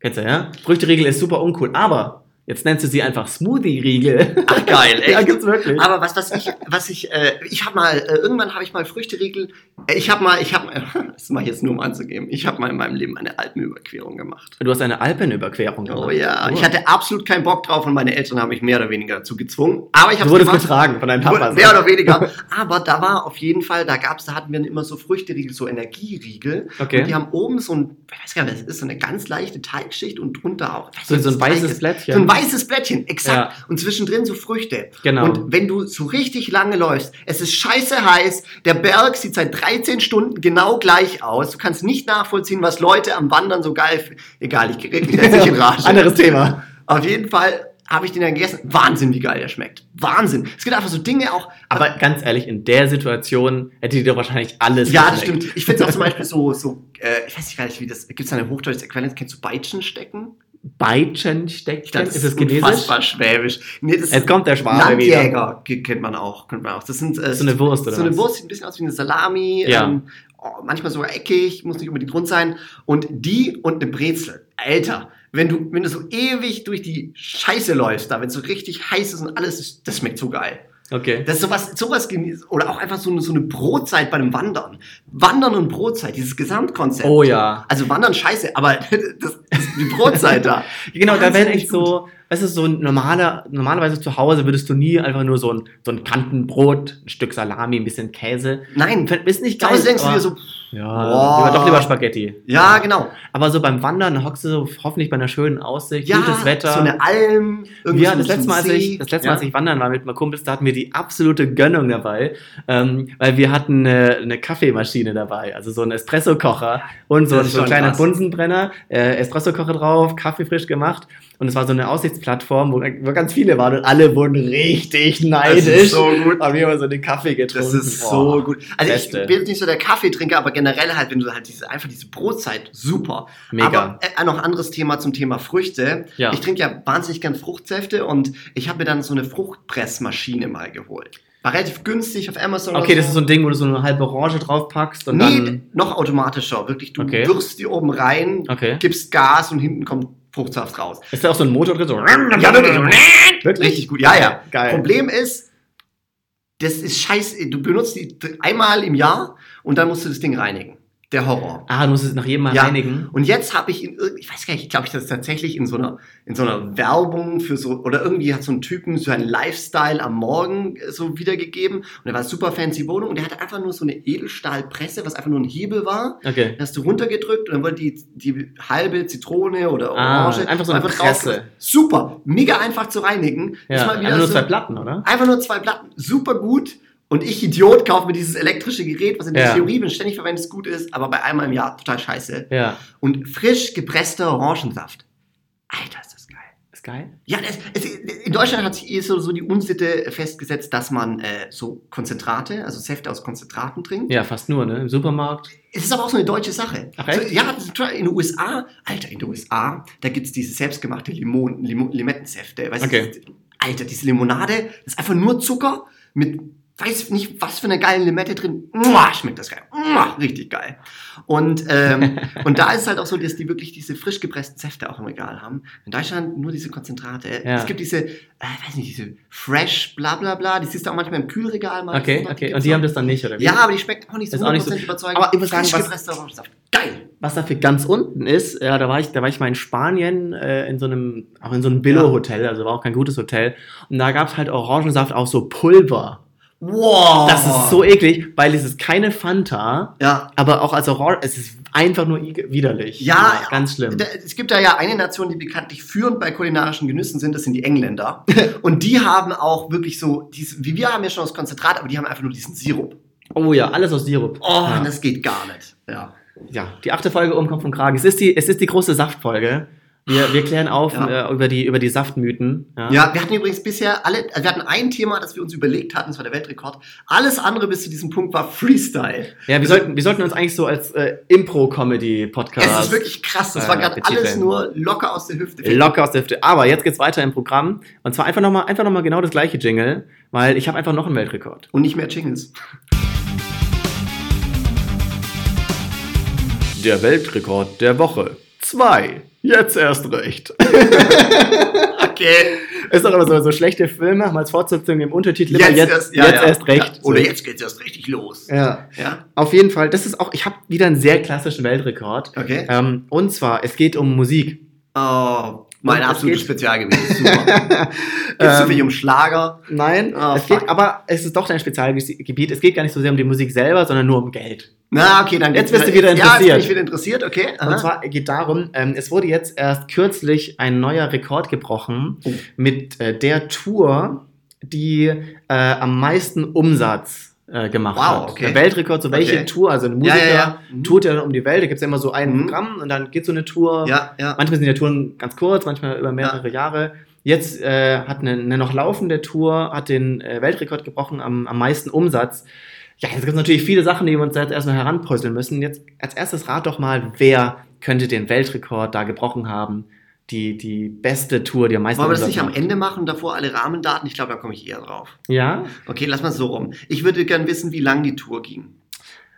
Speaker 1: Kennst du, ja? Früchteriegel ist super uncool, aber jetzt nennst du sie einfach Smoothie-Riegel.
Speaker 2: Ach geil, echt.
Speaker 1: ja, gibt's wirklich.
Speaker 2: Aber was, was ich, was ich, äh, ich habe mal, äh, irgendwann habe ich mal Früchteriegel, äh, ich habe mal, ich habe, das mache ich jetzt nur um anzugeben, ich habe mal in meinem Leben eine Alpenüberquerung gemacht.
Speaker 1: du hast eine Alpenüberquerung gemacht.
Speaker 2: Oh ja,
Speaker 1: Oh.
Speaker 2: ich hatte absolut keinen Bock drauf und meine Eltern haben mich mehr oder weniger dazu gezwungen. Aber ich habe
Speaker 1: Du wurdest getragen von deinem Papa.
Speaker 2: Mehr oder weniger. Aber da war auf jeden Fall, da gab's, da hatten wir immer so Früchteriegel, so Energieriegel.
Speaker 1: Okay.
Speaker 2: Und die haben oben so ein, ich weiß gar nicht, was das ist, so eine ganz leichte Teigschicht und drunter auch.
Speaker 1: So- so ein weißes. Blättchen.
Speaker 2: So ein weißes Blättchen, exakt.
Speaker 1: Ja.
Speaker 2: Und zwischendrin so Früchte.
Speaker 1: Genau.
Speaker 2: Und wenn du so richtig lange läufst, es ist scheiße heiß, der Berg sieht seit 13 Stunden genau gleich aus. Du kannst nicht nachvollziehen, was Leute am Wandern so geil, f- egal, ich krieg mich jetzt nicht in Rage.
Speaker 1: Anderes Thema.
Speaker 2: Auf jeden Fall habe ich den dann gegessen. Wahnsinn, wie geil der schmeckt. Wahnsinn. Es gibt einfach so Dinge auch.
Speaker 1: Aber ganz ehrlich, in der Situation hätte dir doch wahrscheinlich alles
Speaker 2: ja, das stimmt. Ich finde es auch zum Beispiel so, so äh, ich weiß nicht gar nicht, wie das. Gibt es da eine hochdeutsche Äquivalenz? Kennst du Beitschen stecken?
Speaker 1: Beitschenstecken?
Speaker 2: Ich dachte,
Speaker 1: Ist das Chinesisch?
Speaker 2: unfassbar schwäbisch. Nee, das
Speaker 1: Jetzt kommt der Schwabe wieder.
Speaker 2: Landjäger ge- kennt man auch. Kennt man auch. Das sind äh,
Speaker 1: So eine Wurst, oder
Speaker 2: So eine
Speaker 1: was?
Speaker 2: Wurst, sieht ein bisschen aus wie eine Salami.
Speaker 1: Ja.
Speaker 2: Ähm, oh, manchmal sogar eckig, muss nicht unbedingt rund sein. Und die und eine Brezel. Alter, wenn du, wenn du so ewig durch die Scheiße läufst, da, wenn es so richtig heiß ist und alles, ist, das schmeckt so geil.
Speaker 1: Okay.
Speaker 2: Das ist sowas, sowas oder auch einfach so eine, so eine Brotzeit bei einem Wandern. Wandern und Brotzeit, dieses Gesamtkonzept.
Speaker 1: Oh ja.
Speaker 2: Also Wandern scheiße, aber das, das, die Brotzeit da.
Speaker 1: Genau, da wäre echt so, weißt du, so ein normaler, normalerweise zu Hause würdest du nie einfach nur so ein, so ein Kantenbrot, ein Stück Salami, ein bisschen Käse.
Speaker 2: Nein,
Speaker 1: Ist nicht
Speaker 2: zu
Speaker 1: geil.
Speaker 2: Hause denkst du dir so,
Speaker 1: ja, lieber, doch lieber Spaghetti.
Speaker 2: ja, genau.
Speaker 1: Aber so beim Wandern hockst du so hoffentlich bei einer schönen Aussicht,
Speaker 2: Ja,
Speaker 1: gutes Wetter.
Speaker 2: so eine Alm. irgendwie
Speaker 1: ja,
Speaker 2: so
Speaker 1: das letzte, Mal, als ich, das letzte Mal,
Speaker 2: Ja.
Speaker 1: als ich wandern war mit meinen Kumpels, da hatten wir die absolute Gönnung dabei, ähm, weil wir hatten eine, eine Kaffeemaschine dabei, also so einen Espresso-Kocher und so,
Speaker 2: Das
Speaker 1: so ein kleiner
Speaker 2: krass.
Speaker 1: Bunsenbrenner, äh, Espresso-Kocher drauf, Kaffee frisch gemacht und es war so eine Aussichtsplattform, wo, wo ganz viele waren und alle wurden richtig neidisch.
Speaker 2: ist so gut.
Speaker 1: Haben wir immer so den Kaffee getrunken.
Speaker 2: Das ist
Speaker 1: Boah.
Speaker 2: so gut. Also
Speaker 1: Beste.
Speaker 2: ich bin jetzt nicht so der Kaffeetrinker, aber generell halt, wenn du halt diese, einfach diese Brotzeit, super.
Speaker 1: Mega.
Speaker 2: Aber äh, noch anderes Thema zum Thema Früchte.
Speaker 1: Ja.
Speaker 2: Ich trinke ja wahnsinnig gern Fruchtsäfte und ich habe mir dann so eine Fruchtpressmaschine mal geholt. War relativ günstig auf Amazon.
Speaker 1: Okay,
Speaker 2: oder
Speaker 1: das ist so ein Ding, wo du so eine halbe Orange draufpackst und
Speaker 2: nee,
Speaker 1: dann.
Speaker 2: noch automatischer. Wirklich, du
Speaker 1: Okay.
Speaker 2: wirfst die oben rein,
Speaker 1: Okay.
Speaker 2: gibst Gas und hinten kommt Fruchtsaft raus.
Speaker 1: Ist da auch so ein Motor drin? So?
Speaker 2: Ja, wirklich.
Speaker 1: Wirklich?
Speaker 2: Richtig gut. Ja, ja.
Speaker 1: Geil.
Speaker 2: Problem ist, das ist scheiße. Du benutzt die einmal im Jahr und dann musst du das Ding reinigen. Der Horror.
Speaker 1: Ah, du musst es nach jedem Mal
Speaker 2: Ja.
Speaker 1: reinigen.
Speaker 2: Und jetzt habe ich in ich weiß gar nicht, ich glaube, ich das tatsächlich in so einer in so einer Werbung für so oder irgendwie hat so ein Typen so ein Lifestyle am Morgen äh, so wiedergegeben und er war super fancy Wohnung und er hatte einfach nur so eine Edelstahlpresse, was einfach nur ein Hebel war.
Speaker 1: Okay.
Speaker 2: Hast du runtergedrückt und dann wurde die, die halbe Zitrone oder
Speaker 1: Ah,
Speaker 2: Orange
Speaker 1: einfach so eine
Speaker 2: drauf-
Speaker 1: Presse.
Speaker 2: Super, mega einfach zu reinigen.
Speaker 1: Ja,
Speaker 2: Ist mal wieder
Speaker 1: einfach nur
Speaker 2: so-
Speaker 1: zwei Platten, oder?
Speaker 2: Einfach nur zwei Platten, super gut. Und ich, Idiot, kaufe mir dieses elektrische Gerät, was in der
Speaker 1: Ja.
Speaker 2: Theorie, wenn ständig verwendet, gut ist, aber bei einmal im Jahr total scheiße.
Speaker 1: Ja.
Speaker 2: Und frisch gepresster Orangensaft. Alter, ist das geil.
Speaker 1: Ist geil.
Speaker 2: Ja, das, es, in Deutschland hat sich eh so, so die Unsitte festgesetzt, dass man äh, so Konzentrate, also Säfte aus Konzentraten trinkt.
Speaker 1: Ja, fast nur, ne? Im Supermarkt.
Speaker 2: Es ist aber auch so eine deutsche Sache.
Speaker 1: Ach,
Speaker 2: so,
Speaker 1: echt?
Speaker 2: ja, ist total- in den USA, Alter, in den USA, da gibt es diese selbstgemachte Limon, Limo, Limettensäfte. Weißt
Speaker 1: Okay.
Speaker 2: du, Alter, diese Limonade, das ist einfach nur Zucker mit, weiß nicht, was für eine geile Limette drin. Mua, schmeckt das geil. Mua, richtig geil. Und, ähm, und da ist es halt auch so, dass die wirklich diese frisch gepressten Säfte auch im Regal haben. In Deutschland nur diese Konzentrate.
Speaker 1: Ja.
Speaker 2: Es gibt diese, äh, weiß nicht, diese Fresh, bla bla bla, die siehst du auch manchmal im Kühlregal. meistens
Speaker 1: Okay, okay. Und die haben das dann nicht, oder wie?
Speaker 2: Ja, aber die schmecken auch nicht so
Speaker 1: Ist auch nicht so-
Speaker 2: 100% überzeugend.
Speaker 1: Aber ich muss sagen,
Speaker 2: frisch
Speaker 1: was-
Speaker 2: Orangensaft. Geil.
Speaker 1: Was dafür ganz unten ist, ja, da war ich, da war ich mal in Spanien äh, in so einem, auch in so einem Billo-Hotel, also war auch kein gutes Hotel. Und da gab es halt Orangensaft auch so Pulver.
Speaker 2: Wow.
Speaker 1: Das ist so eklig, weil es ist keine Fanta,
Speaker 2: Ja.
Speaker 1: aber auch als Orange, es ist einfach nur widerlich.
Speaker 2: Ja,
Speaker 1: ganz schlimm.
Speaker 2: Es gibt da ja eine Nation, die bekanntlich führend bei kulinarischen Genüssen sind, das sind die Engländer. Und die haben auch wirklich so, wie wir haben ja schon das Konzentrat, aber die haben einfach nur diesen Sirup.
Speaker 1: Oh ja, alles aus Sirup.
Speaker 2: Oh,
Speaker 1: ja.
Speaker 2: das geht gar nicht. Ja.
Speaker 1: Ja, die achte Folge um kommt vom Kragen. Es ist die, es ist die große Saftfolge. Wir, wir klären auf
Speaker 2: Ja.
Speaker 1: äh, über, die, über die Saftmythen. Ja.
Speaker 2: Ja, wir hatten übrigens bisher alle, also wir hatten ein Thema, das wir uns überlegt hatten, das war der Weltrekord. Alles andere bis zu diesem Punkt war Freestyle.
Speaker 1: Ja, wir sollten, wir sollten uns eigentlich so als äh, Impro-Comedy-Podcast
Speaker 2: Es ist wirklich krass. Das
Speaker 1: äh,
Speaker 2: war gerade alles nur locker aus der Hüfte.
Speaker 1: locker aus der Hüfte. Aber jetzt geht's weiter im Programm. Und zwar einfach nochmal einfach noch mal genau das gleiche Jingle, weil ich habe einfach noch einen Weltrekord.
Speaker 2: Und nicht mehr Jingles.
Speaker 1: Der Weltrekord der Woche. Zwei. Jetzt erst recht.
Speaker 2: Okay.
Speaker 1: Ist doch immer so, so schlechte Filme, haben als Fortsetzung im Untertitel immer jetzt, jetzt,
Speaker 2: ja, ja.
Speaker 1: erst recht.
Speaker 2: Ja. Oder
Speaker 1: So.
Speaker 2: jetzt geht's erst richtig los.
Speaker 1: Ja.
Speaker 2: Ja.
Speaker 1: Auf jeden Fall, das ist auch, ich habe wieder einen sehr klassischen Weltrekord.
Speaker 2: Okay.
Speaker 1: Ähm, und zwar, es geht um Musik.
Speaker 2: Oh, mein
Speaker 1: es
Speaker 2: absolutes
Speaker 1: geht-
Speaker 2: Spezialgebiet. Super. Geht's so viel um Schlager?
Speaker 1: Nein,
Speaker 2: Oh,
Speaker 1: es
Speaker 2: fuck.
Speaker 1: geht, aber es ist doch dein Spezialgebiet. Es geht gar nicht so sehr um die Musik selber, sondern nur um Geld.
Speaker 2: Na, okay, dann
Speaker 1: Jetzt bist du wieder
Speaker 2: Ja, jetzt
Speaker 1: interessiert.
Speaker 2: bin ich wieder interessiert, okay. Aha.
Speaker 1: Und zwar geht darum, ähm, es wurde jetzt erst kürzlich ein neuer Rekord gebrochen
Speaker 2: Oh.
Speaker 1: mit äh, der Tour, die äh, am meisten Umsatz äh, gemacht
Speaker 2: Wow,
Speaker 1: hat.
Speaker 2: okay.
Speaker 1: Der Weltrekord, so welche
Speaker 2: Okay.
Speaker 1: Tour, also ein
Speaker 2: Ja,
Speaker 1: Musiker
Speaker 2: ja, ja. Mhm.
Speaker 1: tourt ja um die Welt, da gibt es ja immer so ein
Speaker 2: Mhm.
Speaker 1: Programm und dann geht so eine Tour.
Speaker 2: ja, ja.
Speaker 1: Manchmal sind die Touren ganz kurz, manchmal über mehrere Jahre. Jetzt äh, hat eine, eine noch laufende Tour, hat den äh, Weltrekord gebrochen am, am meisten Umsatz. Ja, jetzt gibt es natürlich viele Sachen, die wir uns jetzt erstmal heranpuzzeln müssen. Jetzt als erstes rat doch mal, wer könnte den Weltrekord da gebrochen haben? Die, die beste Tour, die am meisten
Speaker 2: Wollen wir das nicht am. Ende machen und davor alle Rahmendaten? Ich glaube, da komme ich eher drauf.
Speaker 1: Ja?
Speaker 2: Okay, lass mal so rum. Ich würde gern wissen, wie lang die Tour ging.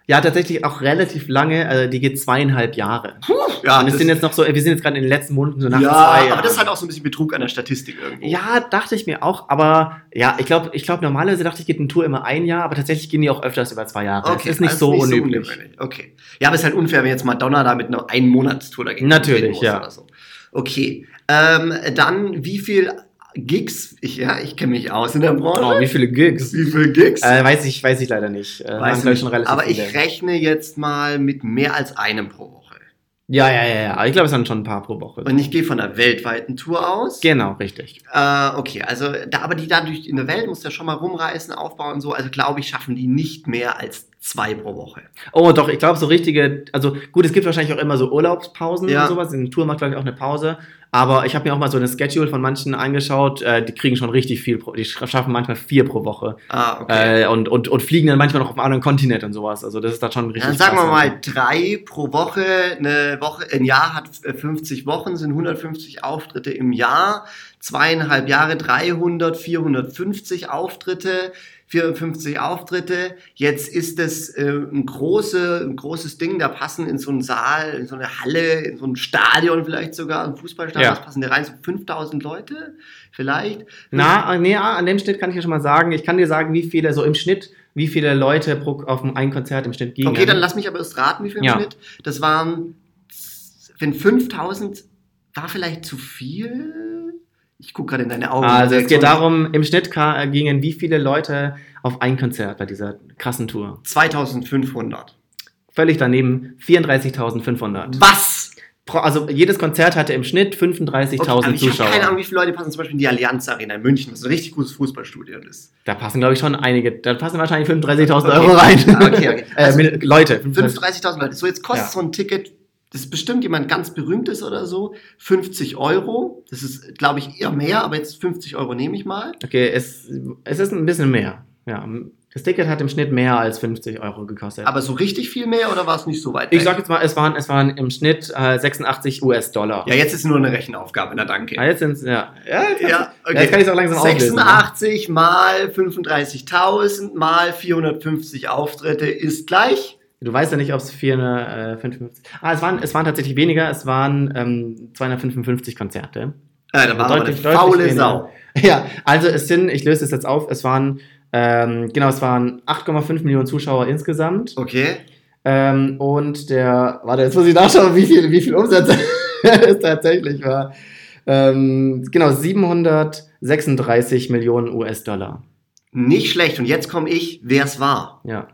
Speaker 1: Ja, tatsächlich auch relativ lange. Also die geht zweieinhalb Jahre.
Speaker 2: Ja,
Speaker 1: Und es sind jetzt noch so, wir sind jetzt gerade in den letzten Monaten so nach
Speaker 2: ja
Speaker 1: zwei
Speaker 2: aber
Speaker 1: Jahren.
Speaker 2: das ist halt auch so ein bisschen Betrug an der Statistik irgendwo.
Speaker 1: Ja, dachte ich mir auch, aber ja, ich glaube, ich glaub, normalerweise dachte ich, geht eine Tour immer ein Jahr, aber tatsächlich gehen die auch öfters über zwei Jahre.
Speaker 2: Okay,
Speaker 1: das ist nicht
Speaker 2: also
Speaker 1: so unüblich.
Speaker 2: Okay. Ja, aber es ist halt unfair, wenn jetzt Madonna da mit einer Ein-Monats-Tour dagegen
Speaker 1: Natürlich, ja.
Speaker 2: Oder so. Okay. Ähm, dann, wie viel Gigs? Ich, ja, ich kenne mich aus in der Branche.
Speaker 1: Oh, wie viele Gigs?
Speaker 2: wie viele Gigs?
Speaker 1: Äh, weiß, ich, weiß ich leider nicht. Äh,
Speaker 2: Weiß nicht.
Speaker 1: schon relativ
Speaker 2: aber
Speaker 1: viele.
Speaker 2: ich rechne jetzt mal mit mehr als einem pro Woche.
Speaker 1: Ja, ja, ja, ja. Aber Ich glaube, es sind schon ein paar pro Woche.
Speaker 2: Und ich gehe von einer weltweiten Tour aus.
Speaker 1: genau, richtig.
Speaker 2: Äh, okay, also da, aber die dadurch in der Welt muss ja schon mal rumreißen, aufbauen und so. Also glaube ich, schaffen die nicht mehr als zwei pro Woche.
Speaker 1: Oh, doch, ich glaube, so richtige, also gut, es gibt wahrscheinlich auch immer so Urlaubspausen
Speaker 2: Ja.
Speaker 1: und sowas. Eine Tour macht, glaube ich, auch eine Pause. Aber ich habe mir auch mal so eine Schedule von manchen angeschaut. Äh, die kriegen schon richtig viel, pro, die sch- schaffen manchmal vier pro Woche.
Speaker 2: Ah, okay.
Speaker 1: Äh, und, und, und fliegen dann manchmal noch auf einem anderen Kontinent und sowas. Also das ist dann schon richtig
Speaker 2: Dann sagen wir mal drei pro Woche. Eine Woche, ein Jahr hat äh, 50 Wochen, sind 150 Auftritte im Jahr. Zweieinhalb Jahre, 300, 450 Auftritte. 450 Auftritte. Jetzt ist es äh, ein, große, ein großes Ding. Da passen in so einen Saal, in so eine Halle, in so ein Stadion vielleicht sogar, ein Fußballstadion,
Speaker 1: Ja.
Speaker 2: das passen da rein, so 5000 Leute vielleicht.
Speaker 1: Na, nee, ah, an dem Schnitt kann ich ja schon mal sagen. Ich kann dir sagen, wie viele, so im Schnitt, wie viele Leute pro, auf ein Konzert im Schnitt gingen.
Speaker 2: Okay, dann lass mich aber erst raten, wie viel im
Speaker 1: Ja.
Speaker 2: Schnitt. Das waren, wenn 5000 war vielleicht zu viel. Ich gucke gerade in deine Augen.
Speaker 1: Also es geht darum, im Schnitt ka- gingen wie viele Leute auf ein Konzert bei dieser krassen Tour.
Speaker 2: 2500.
Speaker 1: Völlig daneben 34.500.
Speaker 2: Was?
Speaker 1: Also jedes Konzert hatte im Schnitt 35.000
Speaker 2: Okay, aber ich habe
Speaker 1: Zuschauer.
Speaker 2: keine Ahnung, wie viele Leute passen zum Beispiel in die Allianz Arena in München, was ein richtig gutes Fußballstadion ist.
Speaker 1: Da passen, glaube ich, schon einige. Da passen wahrscheinlich 35.000 Euro rein.
Speaker 2: Okay, okay.
Speaker 1: äh,
Speaker 2: Also
Speaker 1: mit- Leute.
Speaker 2: 35.000 Leute. So, jetzt kostet
Speaker 1: Ja.
Speaker 2: so ein Ticket, das ist bestimmt jemand ganz berühmtes oder so, 50 Euro. Das ist, glaube ich, eher mehr, aber jetzt 50 Euro nehme ich mal.
Speaker 1: Okay, es, es ist ein bisschen mehr. Ja, das Ticket hat im Schnitt mehr als 50 Euro gekostet.
Speaker 2: Aber so richtig viel mehr oder war es nicht so weit
Speaker 1: ich
Speaker 2: weg?
Speaker 1: sag jetzt mal, es waren, es waren im Schnitt äh, 86 US-Dollar.
Speaker 2: Ja, jetzt ist nur eine Rechenaufgabe, na danke.
Speaker 1: Ah, jetzt sind ja. Ja,
Speaker 2: Ja,
Speaker 1: ja, jetzt kann ich es auch langsam auflösen. ne?
Speaker 2: 86 mal 35.000 mal 450 Auftritte ist gleich.
Speaker 1: Du weißt ja nicht, ob es 455. Ah, es waren, es waren tatsächlich weniger. Es waren ähm, 255 Konzerte.
Speaker 2: Äh, da war aber eine
Speaker 1: Deutlich- deutlich
Speaker 2: faule
Speaker 1: weniger.
Speaker 2: Sau.
Speaker 1: Ja, also es sind, ich löse es jetzt auf, es waren, ähm, genau, es waren 8,5 Millionen Zuschauer insgesamt.
Speaker 2: Okay.
Speaker 1: Ähm, und der, warte, jetzt muss ich nachschauen, wie viel, wie viel Umsatz es tatsächlich war. Ähm, genau, 736 Millionen US-Dollar.
Speaker 2: Nicht schlecht. Und jetzt komme ich, wer es war.
Speaker 1: Ja.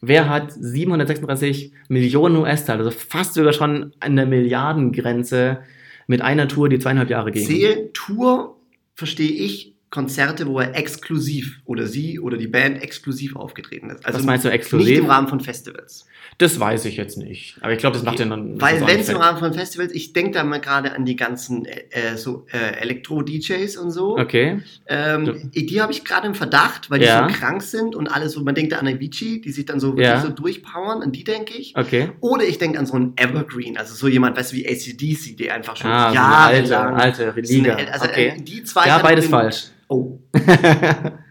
Speaker 1: Wer hat 736 Millionen US-Dollar, also fast sogar schon an der Milliardengrenze mit einer Tour, die zweieinhalb Jahre ging?
Speaker 2: Zähl, Tour, verstehe ich, Konzerte, wo er exklusiv oder sie oder die Band exklusiv aufgetreten ist. Also
Speaker 1: Was meinst du, exklusiv?
Speaker 2: Nicht im Rahmen von Festivals.
Speaker 1: Das weiß ich jetzt nicht. Aber ich glaube, das macht ja dann.
Speaker 2: Weil wenn es im. Rahmen von Festivals, ich denke da mal gerade an die ganzen äh, äh, so äh, Elektro-DJs und so.
Speaker 1: Okay.
Speaker 2: Ähm, die habe ich gerade im Verdacht, weil die
Speaker 1: Ja.
Speaker 2: so krank sind und alles so, man denkt da an Avicii, die sich dann so
Speaker 1: Ja.
Speaker 2: wirklich so durchpowern, an die denke ich.
Speaker 1: Okay.
Speaker 2: Oder ich denke an so einen Evergreen, also so jemand, weißt du, wie ACDC, die einfach schon
Speaker 1: Ah, so eine alte,
Speaker 2: jahrelang...
Speaker 1: alte
Speaker 2: so
Speaker 1: Liga.
Speaker 2: also
Speaker 1: okay.
Speaker 2: äh, die zwei...
Speaker 1: Ja, beides
Speaker 2: in-
Speaker 1: falsch.
Speaker 2: Oh,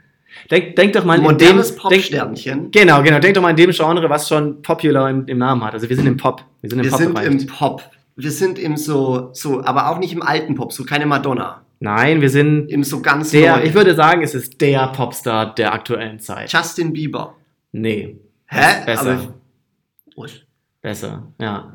Speaker 1: denk, denk doch mal in
Speaker 2: modernes
Speaker 1: dem, denk,
Speaker 2: Popsternchen.
Speaker 1: Genau, genau. Denk doch mal in dem Genre, was schon popular im, im Namen hat. Also wir sind im Pop. Wir sind im
Speaker 2: Wir
Speaker 1: Pop
Speaker 2: sind im Pop. Wir sind im so, so, aber auch nicht im alten Pop, so keine Madonna.
Speaker 1: Nein, wir sind
Speaker 2: Im so ganz
Speaker 1: der,
Speaker 2: neuen.
Speaker 1: ich würde sagen, es ist der Popstar der aktuellen Zeit.
Speaker 2: Justin Bieber.
Speaker 1: Nee,
Speaker 2: Hä?
Speaker 1: besser.
Speaker 2: Aber,
Speaker 1: besser. Ja.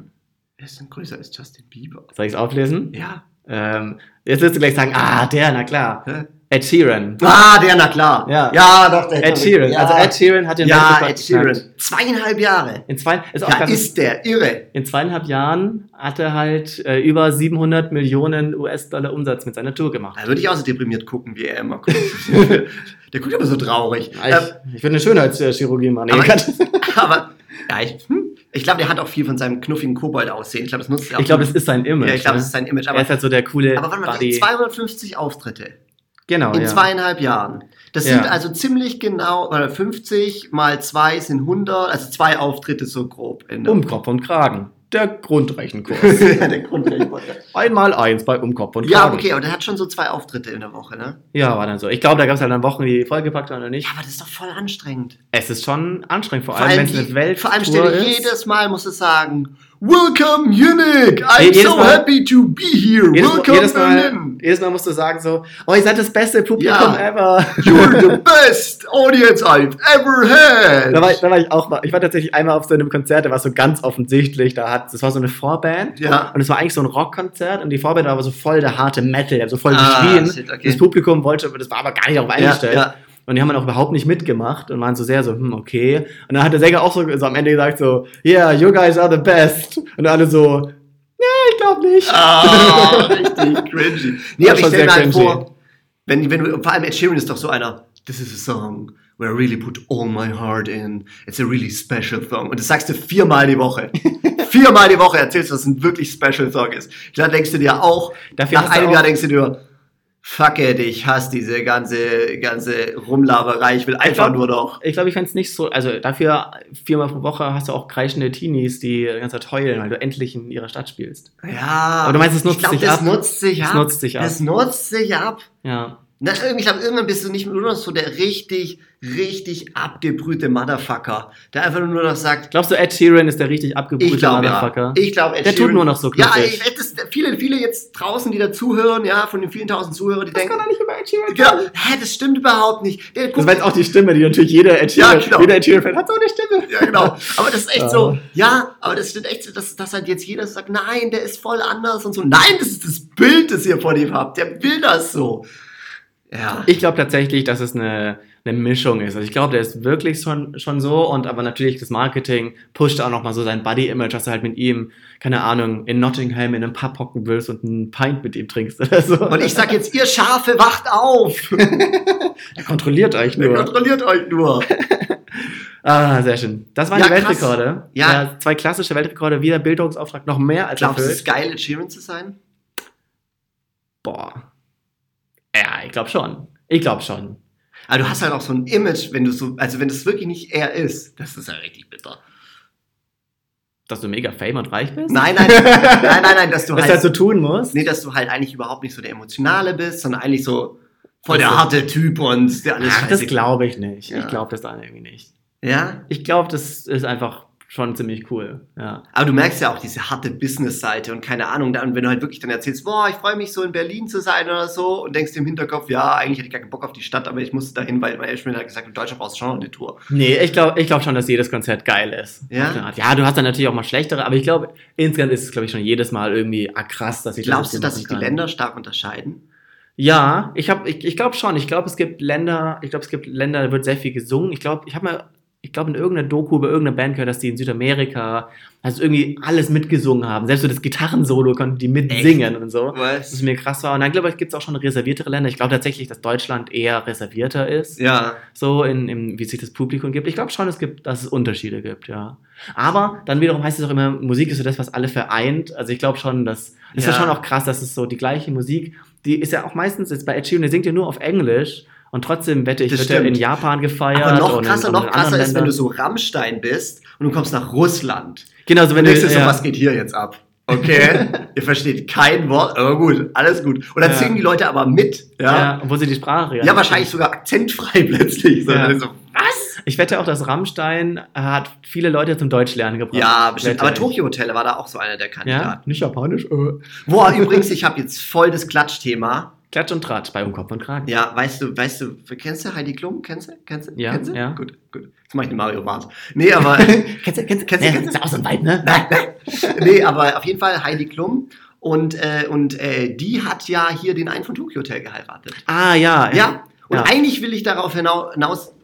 Speaker 2: Wer ist denn größer als Justin Bieber?
Speaker 1: Soll ich es auflesen?
Speaker 2: Ja.
Speaker 1: Ähm, jetzt wirst du gleich sagen, ah, der, na klar.
Speaker 2: Hä?
Speaker 1: Ed Sheeran.
Speaker 2: Ah, der, na klar.
Speaker 1: Ja.
Speaker 2: ja doch, der
Speaker 1: Ed Sheeran.
Speaker 2: Ja.
Speaker 1: Also Ed Sheeran hat den
Speaker 2: Ja, Ed Sheeran.
Speaker 1: geknackt.
Speaker 2: Zweieinhalb Jahre.
Speaker 1: In, zwei, ist auch
Speaker 2: Ja, ist der irre.
Speaker 1: in zweieinhalb Jahren hat er halt äh, über 700 Millionen US-Dollar Umsatz mit seiner Tour gemacht.
Speaker 2: Da würde ich auch so deprimiert gucken, wie er immer guckt. der guckt aber so traurig.
Speaker 1: Ich, ich würde eine Schönheitschirurgie machen.
Speaker 2: Aber- Ähm, aber, ja, ich, hm, ich glaube, der hat auch viel von seinem knuffigen Kobold-Aussehen. Ich glaube, das nutzt er auch.
Speaker 1: ich glaube, das ist sein Image.
Speaker 2: Ja, ich glaube,
Speaker 1: ne?
Speaker 2: das ist sein Image.
Speaker 1: er
Speaker 2: Aber,
Speaker 1: ist halt so der coole
Speaker 2: aber warte mal,
Speaker 1: Buddy.
Speaker 2: 250 Auftritte
Speaker 1: Genau,
Speaker 2: in
Speaker 1: ja.
Speaker 2: zweieinhalb Jahren. Das
Speaker 1: Ja.
Speaker 2: sind also ziemlich genau, oder 50 mal 2 sind 100, also zwei Auftritte so grob.
Speaker 1: Um Kopf und Kragen. Der Grundrechenkurs.
Speaker 2: ja, der Grundrechenwort.
Speaker 1: Einmal eins bei Um Kopf und
Speaker 2: Ja,
Speaker 1: Kragen.
Speaker 2: okay, aber der hat schon so zwei Auftritte in der Woche, ne?
Speaker 1: Ja, war dann so. Ich glaube, da gab es halt dann Wochen, die vollgepackt waren oder nicht.
Speaker 2: Ja, aber das ist doch voll anstrengend.
Speaker 1: Es ist schon anstrengend, vor,
Speaker 2: Vor
Speaker 1: allem, wenn es eine
Speaker 2: je-
Speaker 1: Welttour
Speaker 2: vor allem stelle
Speaker 1: ist.
Speaker 2: jedes Mal muss es sagen, Welcome Munich, I'm
Speaker 1: jedes
Speaker 2: so
Speaker 1: Mal-
Speaker 2: happy to be here. Welcome
Speaker 1: jedes, Mal,
Speaker 2: Berlin.
Speaker 1: jedes Mal musst du sagen so, oh, ihr seid das beste Publikum
Speaker 2: Ja.
Speaker 1: ever.
Speaker 2: You're the best audience I've ever had.
Speaker 1: Da war, ich, da war ich auch mal. Ich war tatsächlich einmal auf so einem Konzert, da war so ganz offensichtlich, da hat, das war so eine Vorband.
Speaker 2: Ja.
Speaker 1: Und es war eigentlich so ein Rockkonzert und die Vorband war aber so voll der harte Metal, so voll
Speaker 2: Ah,
Speaker 1: geschrien.
Speaker 2: shit, okay.
Speaker 1: Das Publikum wollte, das war aber gar nicht darauf eingestellt.
Speaker 2: ja.
Speaker 1: Und die haben dann auch überhaupt nicht mitgemacht und waren so sehr so, hm, okay. Und dann hat der Sänger auch so, so am Ende gesagt so, yeah, you guys are the best. Und alle so, nee, ich glaube nicht.
Speaker 2: Ah, richtig cringy. Nee, aber ich stelle mir halt vor, wenn, wenn du, vor allem Ed Sheeran ist doch so einer, this is a song where I really put all my heart in. It's a really special song. Und das sagst du viermal die Woche. viermal die Woche erzählst du, dass es ein wirklich special Song ist. Klar denkst du dir auch,
Speaker 1: Dafür
Speaker 2: nach einem Jahr denkst du dir, fuck it, ich hasse diese ganze, ganze Rumlaberei, ich will einfach
Speaker 1: glaub-
Speaker 2: nur noch.
Speaker 1: Ich glaube, ich fände es nicht so, also dafür viermal pro Woche hast du auch kreischende Teenies, die ganze Zeit heulen, weil du endlich in ihrer Stadt spielst.
Speaker 2: Ja,
Speaker 1: Aber du meinst, es nutzt
Speaker 2: ich glaub,
Speaker 1: sich
Speaker 2: das
Speaker 1: ab?
Speaker 2: Nutzt sich ab.
Speaker 1: nutzt sich ab.
Speaker 2: Das nutzt sich ab.
Speaker 1: Ja.
Speaker 2: Na, ich glaube, irgendwann bist du nicht nur noch so der richtig, richtig abgebrühte Motherfucker, der einfach nur noch sagt,
Speaker 1: Glaubst du, Ed Sheeran ist der richtig
Speaker 2: ich
Speaker 1: abgebrühte
Speaker 2: glaube
Speaker 1: Motherfucker?
Speaker 2: ja. Ich glaube, Ed
Speaker 1: Der tut
Speaker 2: Sheeran-
Speaker 1: nur noch so
Speaker 2: Ja,
Speaker 1: knuffig.
Speaker 2: ich, das, viele, viele jetzt draußen, die da zuhören, ja, von den vielen tausend Zuhörern, die denken,
Speaker 1: nicht über Ed Sheeran
Speaker 2: genau, hä, das stimmt überhaupt nicht. Der
Speaker 1: Das
Speaker 2: guckt-
Speaker 1: war jetzt auch die Stimme, die natürlich jeder Ed Sheeran,
Speaker 2: Ja, genau.
Speaker 1: jeder Ed Sheeran-Fan hat so eine Stimme.
Speaker 2: Ja, genau. Aber das ist echt
Speaker 1: Ja.
Speaker 2: so, ja, aber das stimmt echt so, dass, dass halt jetzt jeder sagt, nein, der ist voll anders und so. Nein, das ist das Bild, das ihr von ihm habt. Der will das so. Ja.
Speaker 1: Ich glaube tatsächlich, dass es eine, eine Mischung ist. Also ich glaube, der ist wirklich schon, schon so und aber natürlich das Marketing pusht auch nochmal so sein Body-Image, dass du halt mit ihm, keine Ahnung, in Nottingham in einem Pub hocken willst und einen Pint mit ihm trinkst oder so.
Speaker 2: Und ich sag jetzt, ihr Schafe, wacht auf!
Speaker 1: er kontrolliert euch nur.
Speaker 2: kontrolliert euch nur.
Speaker 1: Ah, sehr schön. Das waren
Speaker 2: Ja,
Speaker 1: die. Weltrekorde.
Speaker 2: Ja.
Speaker 1: zwei klassische Weltrekorde, wieder Bildungsauftrag, noch mehr als
Speaker 2: Glaubst du, es ist geil, Ed Sheeran zu sein?
Speaker 1: Boah. Ja, ich glaube schon. Ich glaube schon.
Speaker 2: Aber du hast halt auch so ein Image, wenn du so, also wenn das wirklich nicht er ist, das ist ja richtig bitter.
Speaker 1: Dass du mega fame und reich bist?
Speaker 2: Nein, nein, nein, nein, nein, dass du
Speaker 1: Was
Speaker 2: halt,
Speaker 1: du halt so tun musst?
Speaker 2: nee, dass du halt eigentlich überhaupt nicht so der Emotionale bist, sondern eigentlich so voll der harte Typ und der alles
Speaker 1: Ach, das glaube ich nicht.
Speaker 2: Ja.
Speaker 1: Ich glaube das dann irgendwie nicht.
Speaker 2: Ja?
Speaker 1: Ich glaube, das ist einfach schon ziemlich cool. Ja.
Speaker 2: Aber du merkst ja auch diese harte Business-Seite und keine Ahnung, dann, wenn du halt wirklich dann erzählst, boah, ich freue mich so in Berlin zu sein oder so und denkst im Hinterkopf, ja, eigentlich hätte ich gar keinen Bock auf die Stadt, aber ich musste dahin, weil mein Elfman hat gesagt, in Deutschland brauchst du schon noch eine Tour.
Speaker 1: Nee, ich glaube ich glaub schon, dass jedes Konzert geil ist.
Speaker 2: Ja?
Speaker 1: Ja, du hast dann natürlich auch mal schlechtere, aber ich glaube, insgesamt ist es, glaube ich, schon jedes Mal irgendwie ah, krass, dass ich
Speaker 2: Glaubst du,
Speaker 1: das
Speaker 2: dass sich die. Länder stark unterscheiden?
Speaker 1: Ja, ich, hab- ich, ich glaube schon. Ich glaube, es gibt Länder, ich glaube, es gibt Länder, da wird sehr viel gesungen. Ich glaube, ich habe mal ich glaube, in irgendeiner Doku über irgendeine Band gehört, dass die in Südamerika also irgendwie alles mitgesungen haben. Selbst so das Gitarrensolo konnten die mitsingen und so.
Speaker 2: Was?
Speaker 1: Das mir krass war. Und dann glaube ich, gibt es auch schon reserviertere Länder. Ich glaube tatsächlich, dass Deutschland eher reservierter ist.
Speaker 2: Ja.
Speaker 1: So in, in wie sich das Publikum gibt. Ich glaube schon, es gibt, dass es Unterschiede gibt, ja. Aber dann wiederum heißt es auch immer, Musik ist so das, was alle vereint. Also ich glaube schon, dass es ist ja
Speaker 2: Ja.
Speaker 1: schon auch krass, dass es so die gleiche Musik, die ist ja auch meistens jetzt bei Ed Sheeran, der singt ja nur auf Englisch. Und trotzdem wette ich,
Speaker 2: Das
Speaker 1: wird in Japan gefeiert.
Speaker 2: Aber noch
Speaker 1: und in-
Speaker 2: krasser,
Speaker 1: und
Speaker 2: noch
Speaker 1: in
Speaker 2: krasser ist, wenn du so Rammstein bist und du kommst nach Russland.
Speaker 1: Genau, so
Speaker 2: Wenn
Speaker 1: wenn
Speaker 2: du
Speaker 1: du.
Speaker 2: denkst so,
Speaker 1: ja.
Speaker 2: was geht hier jetzt ab? Okay, ihr versteht kein Wort, aber gut, alles gut. Und dann
Speaker 1: Ja.
Speaker 2: singen die Leute aber mit.
Speaker 1: ja.
Speaker 2: Ja,
Speaker 1: obwohl sie die Sprache
Speaker 2: ja, wahrscheinlich sogar akzentfrei plötzlich. So,
Speaker 1: Ja.
Speaker 2: so, was?
Speaker 1: Ich wette auch, dass Rammstein hat viele Leute zum Deutschlernen gebracht.
Speaker 2: Ja, bestimmt.
Speaker 1: Wette
Speaker 2: Aber. Tokyo Hotel war da auch so einer der
Speaker 1: Ja,
Speaker 2: Kandidaten.
Speaker 1: nicht japanisch. Äh.
Speaker 2: Boah, übrigens, ich habe jetzt voll das Klatschthema.
Speaker 1: Klatsch und Tratsch bei Um Kopf und Kragen.
Speaker 2: Ja, weißt du, weißt du, kennst du Heidi Klum? Kennst du? Kennst du?
Speaker 1: Ja,
Speaker 2: Kennst du?
Speaker 1: ja.
Speaker 2: Gut, gut. Jetzt mach ich den Mario Bart. Nee, aber.
Speaker 1: kennst du, kennst du,
Speaker 2: Kennst du- kennst du?
Speaker 1: Ist auch so ein Wald, ne?
Speaker 2: Nein, nein. Nee, aber auf jeden Fall Heidi Klum. Und, äh, und äh, die hat ja hier den einen von Tokyo Hotel geheiratet.
Speaker 1: Ah, ja.
Speaker 2: Ja, und
Speaker 1: Ja.
Speaker 2: eigentlich will ich darauf hinau- hinaus,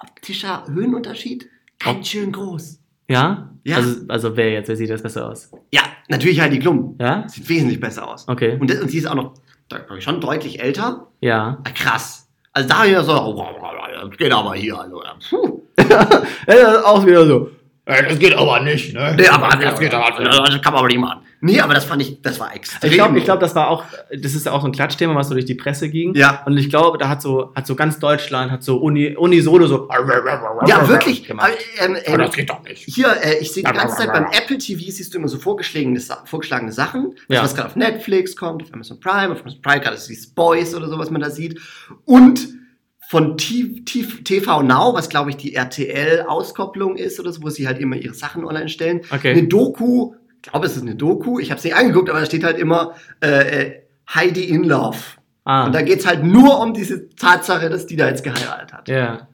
Speaker 2: optischer Höhenunterschied, ganz schön groß.
Speaker 1: Ja?
Speaker 2: Ja.
Speaker 1: Also, also wer jetzt? Wer sieht das besser aus?
Speaker 2: Ja, natürlich Heidi Klum.
Speaker 1: Ja?
Speaker 2: Sieht wesentlich besser aus.
Speaker 1: Okay.
Speaker 2: Und, das, und sie ist auch noch da, glaub ich, schon deutlich älter.
Speaker 1: Ja.
Speaker 2: Ah, krass. Also da ja so, das geht aber hier. Also. Puh.
Speaker 1: ja auch wieder so. Das geht aber nicht, ne?
Speaker 2: Nee, aber das, geht aber, das kann man aber nicht machen. Nee, aber das fand ich, das war extrem.
Speaker 1: Ich glaube, ich glaub, das war auch, das ist auch so ein Klatschthema, was so durch die Presse ging.
Speaker 2: Ja.
Speaker 1: Und ich glaube, da hat so, hat so ganz Deutschland, hat so Uni, Unisono so.
Speaker 2: Ja, wirklich.
Speaker 1: Gemacht.
Speaker 2: Aber, ähm, ähm,
Speaker 1: Aber das geht doch nicht.
Speaker 2: Hier, äh, ich sehe die ganze Zeit beim Apple TV siehst du immer so vorgeschlagene, vorgeschlagene Sachen,
Speaker 1: Ja.
Speaker 2: was gerade auf Netflix kommt, auf Amazon Prime, auf Amazon Prime gerade dieses Boys oder so, was man da sieht. Und von TV Now, was glaube ich die RTL-Auskopplung ist oder so, wo sie halt immer ihre Sachen online stellen.
Speaker 1: Okay.
Speaker 2: Eine Doku, glaube, es ist eine Doku, ich habe es nicht angeguckt, aber da steht halt immer äh, äh, Heidi in Love.
Speaker 1: Ah.
Speaker 2: Und da geht es halt nur um diese Tatsache, dass die da jetzt geheiratet hat.
Speaker 1: ja.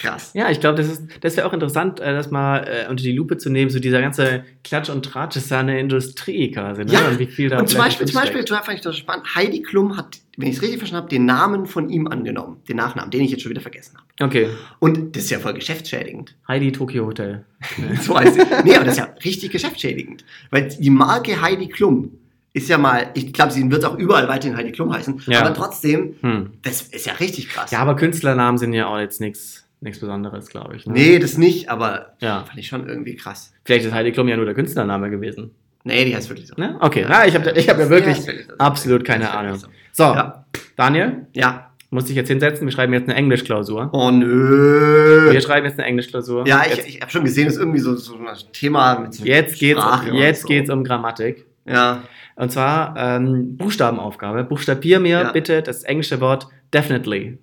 Speaker 2: Krass.
Speaker 1: Ja, ich glaube, das ist, das wäre auch interessant, äh, das mal äh, unter die Lupe zu nehmen. So dieser ganze Klatsch und Tratsch ist ja eine Industrie quasi, ne?
Speaker 2: Ja,
Speaker 1: Und wie viel da
Speaker 2: Und zum Beispiel, zum Beispiel, total fand ich das spannend, Heidi Klum hat, wenn ich es richtig verstanden habe, den Namen von ihm angenommen. Den Nachnamen, den ich jetzt schon wieder vergessen habe.
Speaker 1: Okay.
Speaker 2: Und das ist ja voll geschäftsschädigend.
Speaker 1: Heidi Tokyo Hotel.
Speaker 2: So heißt es. Nee, aber das ist ja richtig geschäftsschädigend. Weil die Marke Heidi Klum ist ja mal, ich glaube, sie wird auch überall weiterhin Heidi Klum heißen,
Speaker 1: Ja.
Speaker 2: aber trotzdem,
Speaker 1: Hm.
Speaker 2: das ist ja richtig krass.
Speaker 1: Ja, aber Künstlernamen sind ja auch jetzt nichts nichts Besonderes, glaube ich. Ne?
Speaker 2: Nee, das nicht, aber
Speaker 1: Ja.
Speaker 2: fand ich schon irgendwie krass.
Speaker 1: Vielleicht ist Heidi Klum ja nur der Künstlername gewesen.
Speaker 2: Nee, die heißt wirklich so.
Speaker 1: Ne? Okay, ja, ich habe ich hab ja wirklich
Speaker 2: Ja, ist wirklich so.
Speaker 1: absolut keine Ahnung. So,
Speaker 2: Ja.
Speaker 1: Daniel,
Speaker 2: Ja.
Speaker 1: musst dich jetzt hinsetzen. Wir schreiben jetzt eine Englischklausur.
Speaker 2: Oh nö.
Speaker 1: Wir schreiben jetzt eine Englischklausur.
Speaker 2: Ja, ich,
Speaker 1: jetzt,
Speaker 2: ich habe schon gesehen, das ist irgendwie so, so ein Thema mit so
Speaker 1: jetzt geht's,
Speaker 2: Sprache und
Speaker 1: jetzt
Speaker 2: so.
Speaker 1: geht's um Grammatik.
Speaker 2: Ja.
Speaker 1: Und zwar ähm, Buchstabenaufgabe. Buchstabier mir bitte das englische Wort definitely.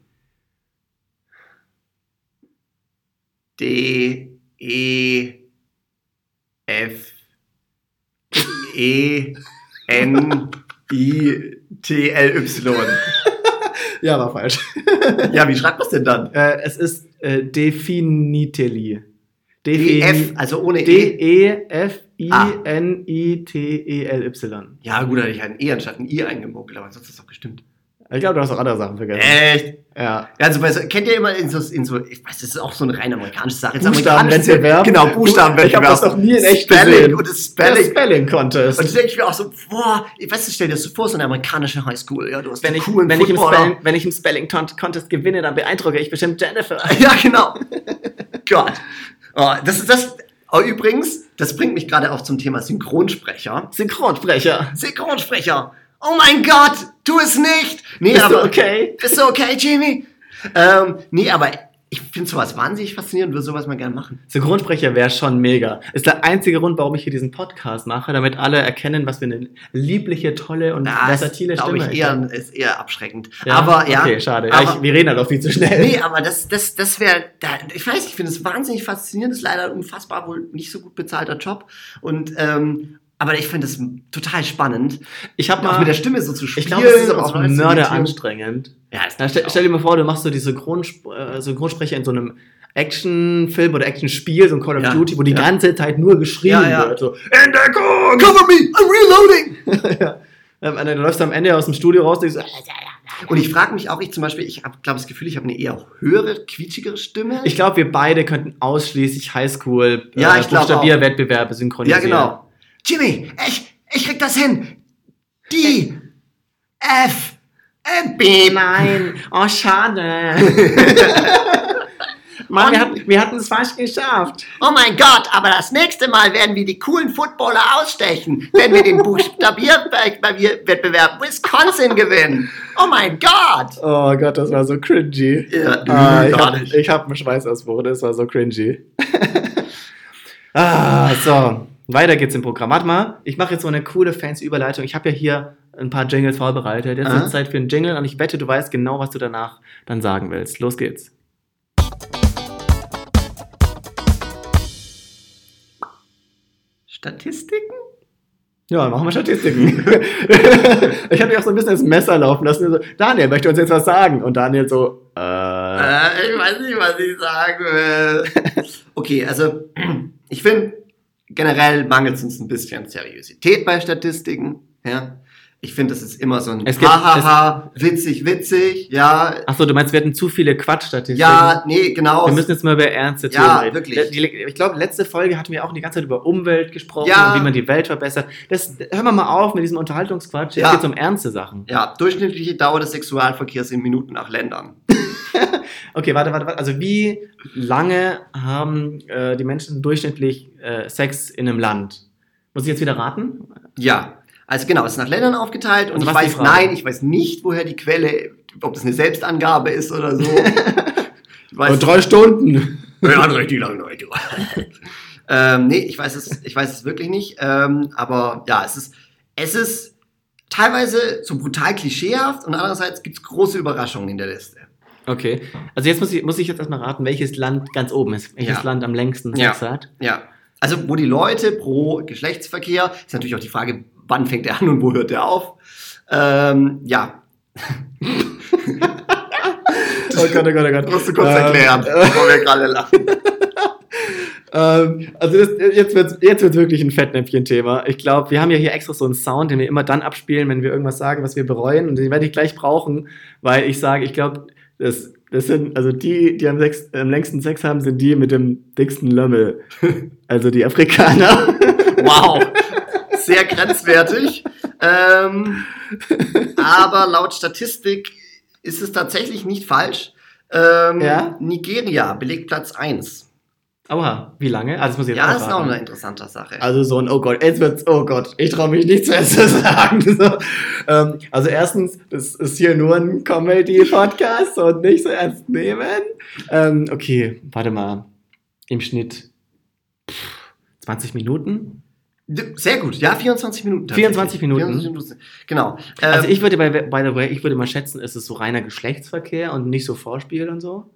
Speaker 2: D, E, F, E, N, I, T, L, Y.
Speaker 1: Ja, war falsch.
Speaker 2: Ja, wie schreibt man es denn dann?
Speaker 1: äh, es ist äh, definitely.
Speaker 2: D,
Speaker 1: Defini-
Speaker 2: F, also ohne E.
Speaker 1: D-E-F-I-N-I-T-E-L-Y.
Speaker 2: Ja, gut, da hätte ich halt ein E anstatt ein I eingemogelt, aber ansonsten ist es doch gestimmt.
Speaker 1: Ich glaube, du hast auch andere Sachen vergessen.
Speaker 2: Echt?
Speaker 1: Ja.
Speaker 2: Ja, also so, kennt ihr immer in so, in so, ich weiß, das ist auch so eine rein amerikanische Sache. Jetzt
Speaker 1: Buchstabenwettbewerb.
Speaker 2: Genau, Buchstabenwettbewerb.
Speaker 1: Ich hab das noch nie in echt
Speaker 2: Spelling
Speaker 1: gesehen.
Speaker 2: und das
Speaker 1: Der
Speaker 2: Spelling.
Speaker 1: Spelling Contest.
Speaker 2: Und das denke ich mir auch so, boah, ich weiß, stell dir das so vor, so eine amerikanische Highschool, ja, du hast
Speaker 1: wenn ich,
Speaker 2: coolen
Speaker 1: wenn, ich im. Spelling, wenn ich im Spelling Contest gewinne, dann beeindrucke ich bestimmt Jennifer.
Speaker 2: Ja, genau. Gott. Oh, das ist das. Oh, übrigens, das bringt mich gerade auch zum Thema Synchronsprecher.
Speaker 1: Synchronsprecher.
Speaker 2: Synchronsprecher. Oh mein Gott, tu es nicht. Nee,
Speaker 1: Bist
Speaker 2: aber
Speaker 1: du okay?
Speaker 2: Bist du okay, Jamie? Ähm, nee, aber ich finde sowas wahnsinnig faszinierend, würde sowas mal gerne machen.
Speaker 1: Synchronsprecher wäre schon mega. Ist der einzige Grund, warum ich hier diesen Podcast mache, damit alle erkennen, was für eine liebliche, tolle und
Speaker 2: Das
Speaker 1: versatile
Speaker 2: glaube
Speaker 1: Stimme
Speaker 2: ich eher, ist eher abschreckend.
Speaker 1: Ja?
Speaker 2: Aber ja.
Speaker 1: Okay, schade.
Speaker 2: Aber,
Speaker 1: ja, ich, wir reden halt auch viel zu schnell.
Speaker 2: nee, aber das, das, das wäre, ich weiß ich finde es wahnsinnig faszinierend. Das ist leider ein unfassbar wohl nicht so gut bezahlter Job. Und, ähm, aber ich finde es total spannend,
Speaker 1: Ich habe
Speaker 2: auch
Speaker 1: mal.
Speaker 2: mit der Stimme so zu spielen.
Speaker 1: ich glaube, das ist aber
Speaker 2: und
Speaker 1: auch mörder anstrengend.
Speaker 2: Ja,
Speaker 1: Na, stell, stell dir mal vor, du machst so die Synchronsp äh, Synchronsprecher in so einem Actionfilm oder Actionspiel, so ein Call of
Speaker 2: Ja,
Speaker 1: Duty, wo die
Speaker 2: ja.
Speaker 1: ganze Zeit nur geschrien
Speaker 2: Ja, ja.
Speaker 1: wird. So, Entdeckung!
Speaker 2: Cover me, I'm reloading!
Speaker 1: ja. Ähm, dann läufst du am Ende aus dem Studio raus und so,
Speaker 2: Und ich frage mich auch, ich zum Beispiel, ich habe, glaube das Gefühl, ich habe eine eher höhere, quietschigere Stimme.
Speaker 1: ich glaube, wir beide könnten ausschließlich Highschool äh,
Speaker 2: Ja,
Speaker 1: Buchstabierwettbewerbe
Speaker 2: ja,
Speaker 1: synchronisieren.
Speaker 2: genau. Jimmy, ich, ich krieg das hin. Die F M B.
Speaker 1: Nein, oh schade. Mann, wir hatten, wir hatten es fast geschafft.
Speaker 2: Oh mein Gott, aber das nächste Mal werden wir die coolen Footballer ausstechen, wenn wir den Buchstabierwettbewerb Wisconsin gewinnen. Oh mein Gott.
Speaker 1: Oh Gott, das war so cringy.
Speaker 2: Ja,
Speaker 1: ah, ich
Speaker 2: gar
Speaker 1: hab,
Speaker 2: nicht.
Speaker 1: ich hab einen Schweißausbruch, das war so cringy. ah, so. Weiter geht's im Programm. Warte mal, ich mache jetzt so eine coole fancy Überleitung. Ich habe ja hier ein paar Jingles vorbereitet. Jetzt
Speaker 2: Aha.
Speaker 1: ist Zeit für einen Jingle und ich wette, du weißt genau, was du danach dann sagen willst. Los geht's.
Speaker 2: Statistiken?
Speaker 1: Ja, machen wir Statistiken. ich habe mich auch so ein bisschen ins Messer laufen lassen. So, Daniel, möchte uns jetzt was sagen? Und Daniel so, äh,
Speaker 2: Äh, ich weiß nicht, was ich sagen will. Okay, also ich finde, generell mangelt es uns ein bisschen Seriosität bei Statistiken. Ja? Ich finde, das ist immer so ein
Speaker 1: Es gibt-
Speaker 2: Hahaha, witzig, witzig, ja.
Speaker 1: Achso, du meinst, wir hatten zu viele Quatschstatistiken?
Speaker 2: Ja, nee, genau.
Speaker 1: Wir müssen jetzt mal über ernste
Speaker 2: Ja,
Speaker 1: Themen reden.
Speaker 2: wirklich.
Speaker 1: Die, die, ich glaube, letzte Folge hatten wir auch die ganze Zeit über Umwelt gesprochen
Speaker 2: Ja.
Speaker 1: und wie man die Welt verbessert. Das, hören wir mal auf mit diesem Unterhaltungsquatsch. Jetzt
Speaker 2: Ja.
Speaker 1: geht's um ernste Sachen.
Speaker 2: ja, durchschnittliche Dauer des Sexualverkehrs in Minuten nach Ländern.
Speaker 1: Okay, warte, warte, warte. Also wie lange haben äh, die Menschen durchschnittlich äh, Sex in einem Land? Muss ich jetzt wieder raten?
Speaker 2: Ja, also genau, es ist nach Ländern aufgeteilt und
Speaker 1: Also
Speaker 2: ich weiß, nein, ich weiß nicht, woher die Quelle, ob das eine Selbstangabe ist oder so. Ich weiß,
Speaker 1: drei Stunden.
Speaker 2: Ja, richtig lange Leute. ähm, nee, ich weiß es, ich weiß es wirklich nicht. Ähm, aber ja, es ist, es ist teilweise so brutal klischeehaft und andererseits gibt es große Überraschungen in der Liste.
Speaker 1: Okay, also jetzt muss ich, muss ich jetzt erstmal raten, welches Land ganz oben ist. Welches
Speaker 2: Ja.
Speaker 1: Land am längsten
Speaker 2: Ja.
Speaker 1: Sex hat.
Speaker 2: Ja. Also, wo die Leute pro Geschlechtsverkehr, ist natürlich auch die Frage, wann fängt der an und wo hört der auf? Ähm, ja,
Speaker 1: Oh Gott, oh Gott, oh Gott.
Speaker 2: musst du kurz
Speaker 1: Ähm,
Speaker 2: erklären, bevor wir gerade lachen.
Speaker 1: Ähm, also das, jetzt wird jetzt wird's wirklich ein Fettnäpfchen-Thema. Ich glaube, wir haben ja hier extra so einen Sound, den wir immer dann abspielen, wenn wir irgendwas sagen, was wir bereuen. Und den werde ich gleich brauchen, weil ich sage, ich glaube, das, das sind, also die, die am, Sex, am längsten Sex haben, sind die mit dem dicksten Lömmel. Also die Afrikaner.
Speaker 2: Wow, sehr grenzwertig. Ähm, aber laut Statistik ist es tatsächlich nicht falsch. Ähm,
Speaker 1: Ja?
Speaker 2: Nigeria belegt Platz 1.
Speaker 1: Aua, wie lange? Also das muss ich jetzt
Speaker 2: Ja, das ist auch eine interessante Sache.
Speaker 1: Also so ein, oh Gott, jetzt wird's, oh Gott, ich traue mich nicht zuerst zu sagen. So, ähm, also erstens, das ist hier nur ein Comedy-Podcast und nicht so ernst nehmen. Ähm, okay, warte mal. Im Schnitt pff, 20 Minuten?
Speaker 2: Sehr gut, ja, 24 Minuten.
Speaker 1: 24 Minuten.
Speaker 2: 24 Minuten. Genau. Ähm,
Speaker 1: Also ich würde, by, by the way, ich würde mal schätzen, ist es so reiner Geschlechtsverkehr und nicht so Vorspiel und so?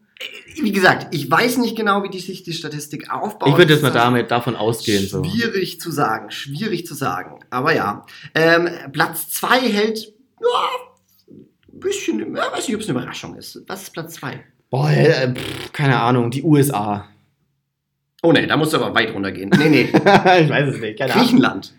Speaker 2: Wie gesagt, ich weiß nicht genau, wie die sich die Statistik aufbaut.
Speaker 1: Ich würde jetzt mal damit, davon ausgehen. So.
Speaker 2: Schwierig zu sagen, schwierig zu sagen. Aber ja, ähm, Platz 2 hält, ja, ein bisschen, ja, weiß nicht, ob es eine Überraschung ist. Was ist Platz 2?
Speaker 1: Boah, äh, pff, keine Ahnung, die USA.
Speaker 2: Oh nee, da musst du aber weit runtergehen. Nee, nee,
Speaker 1: ich weiß es nicht, keine Ahnung.
Speaker 2: Griechenland.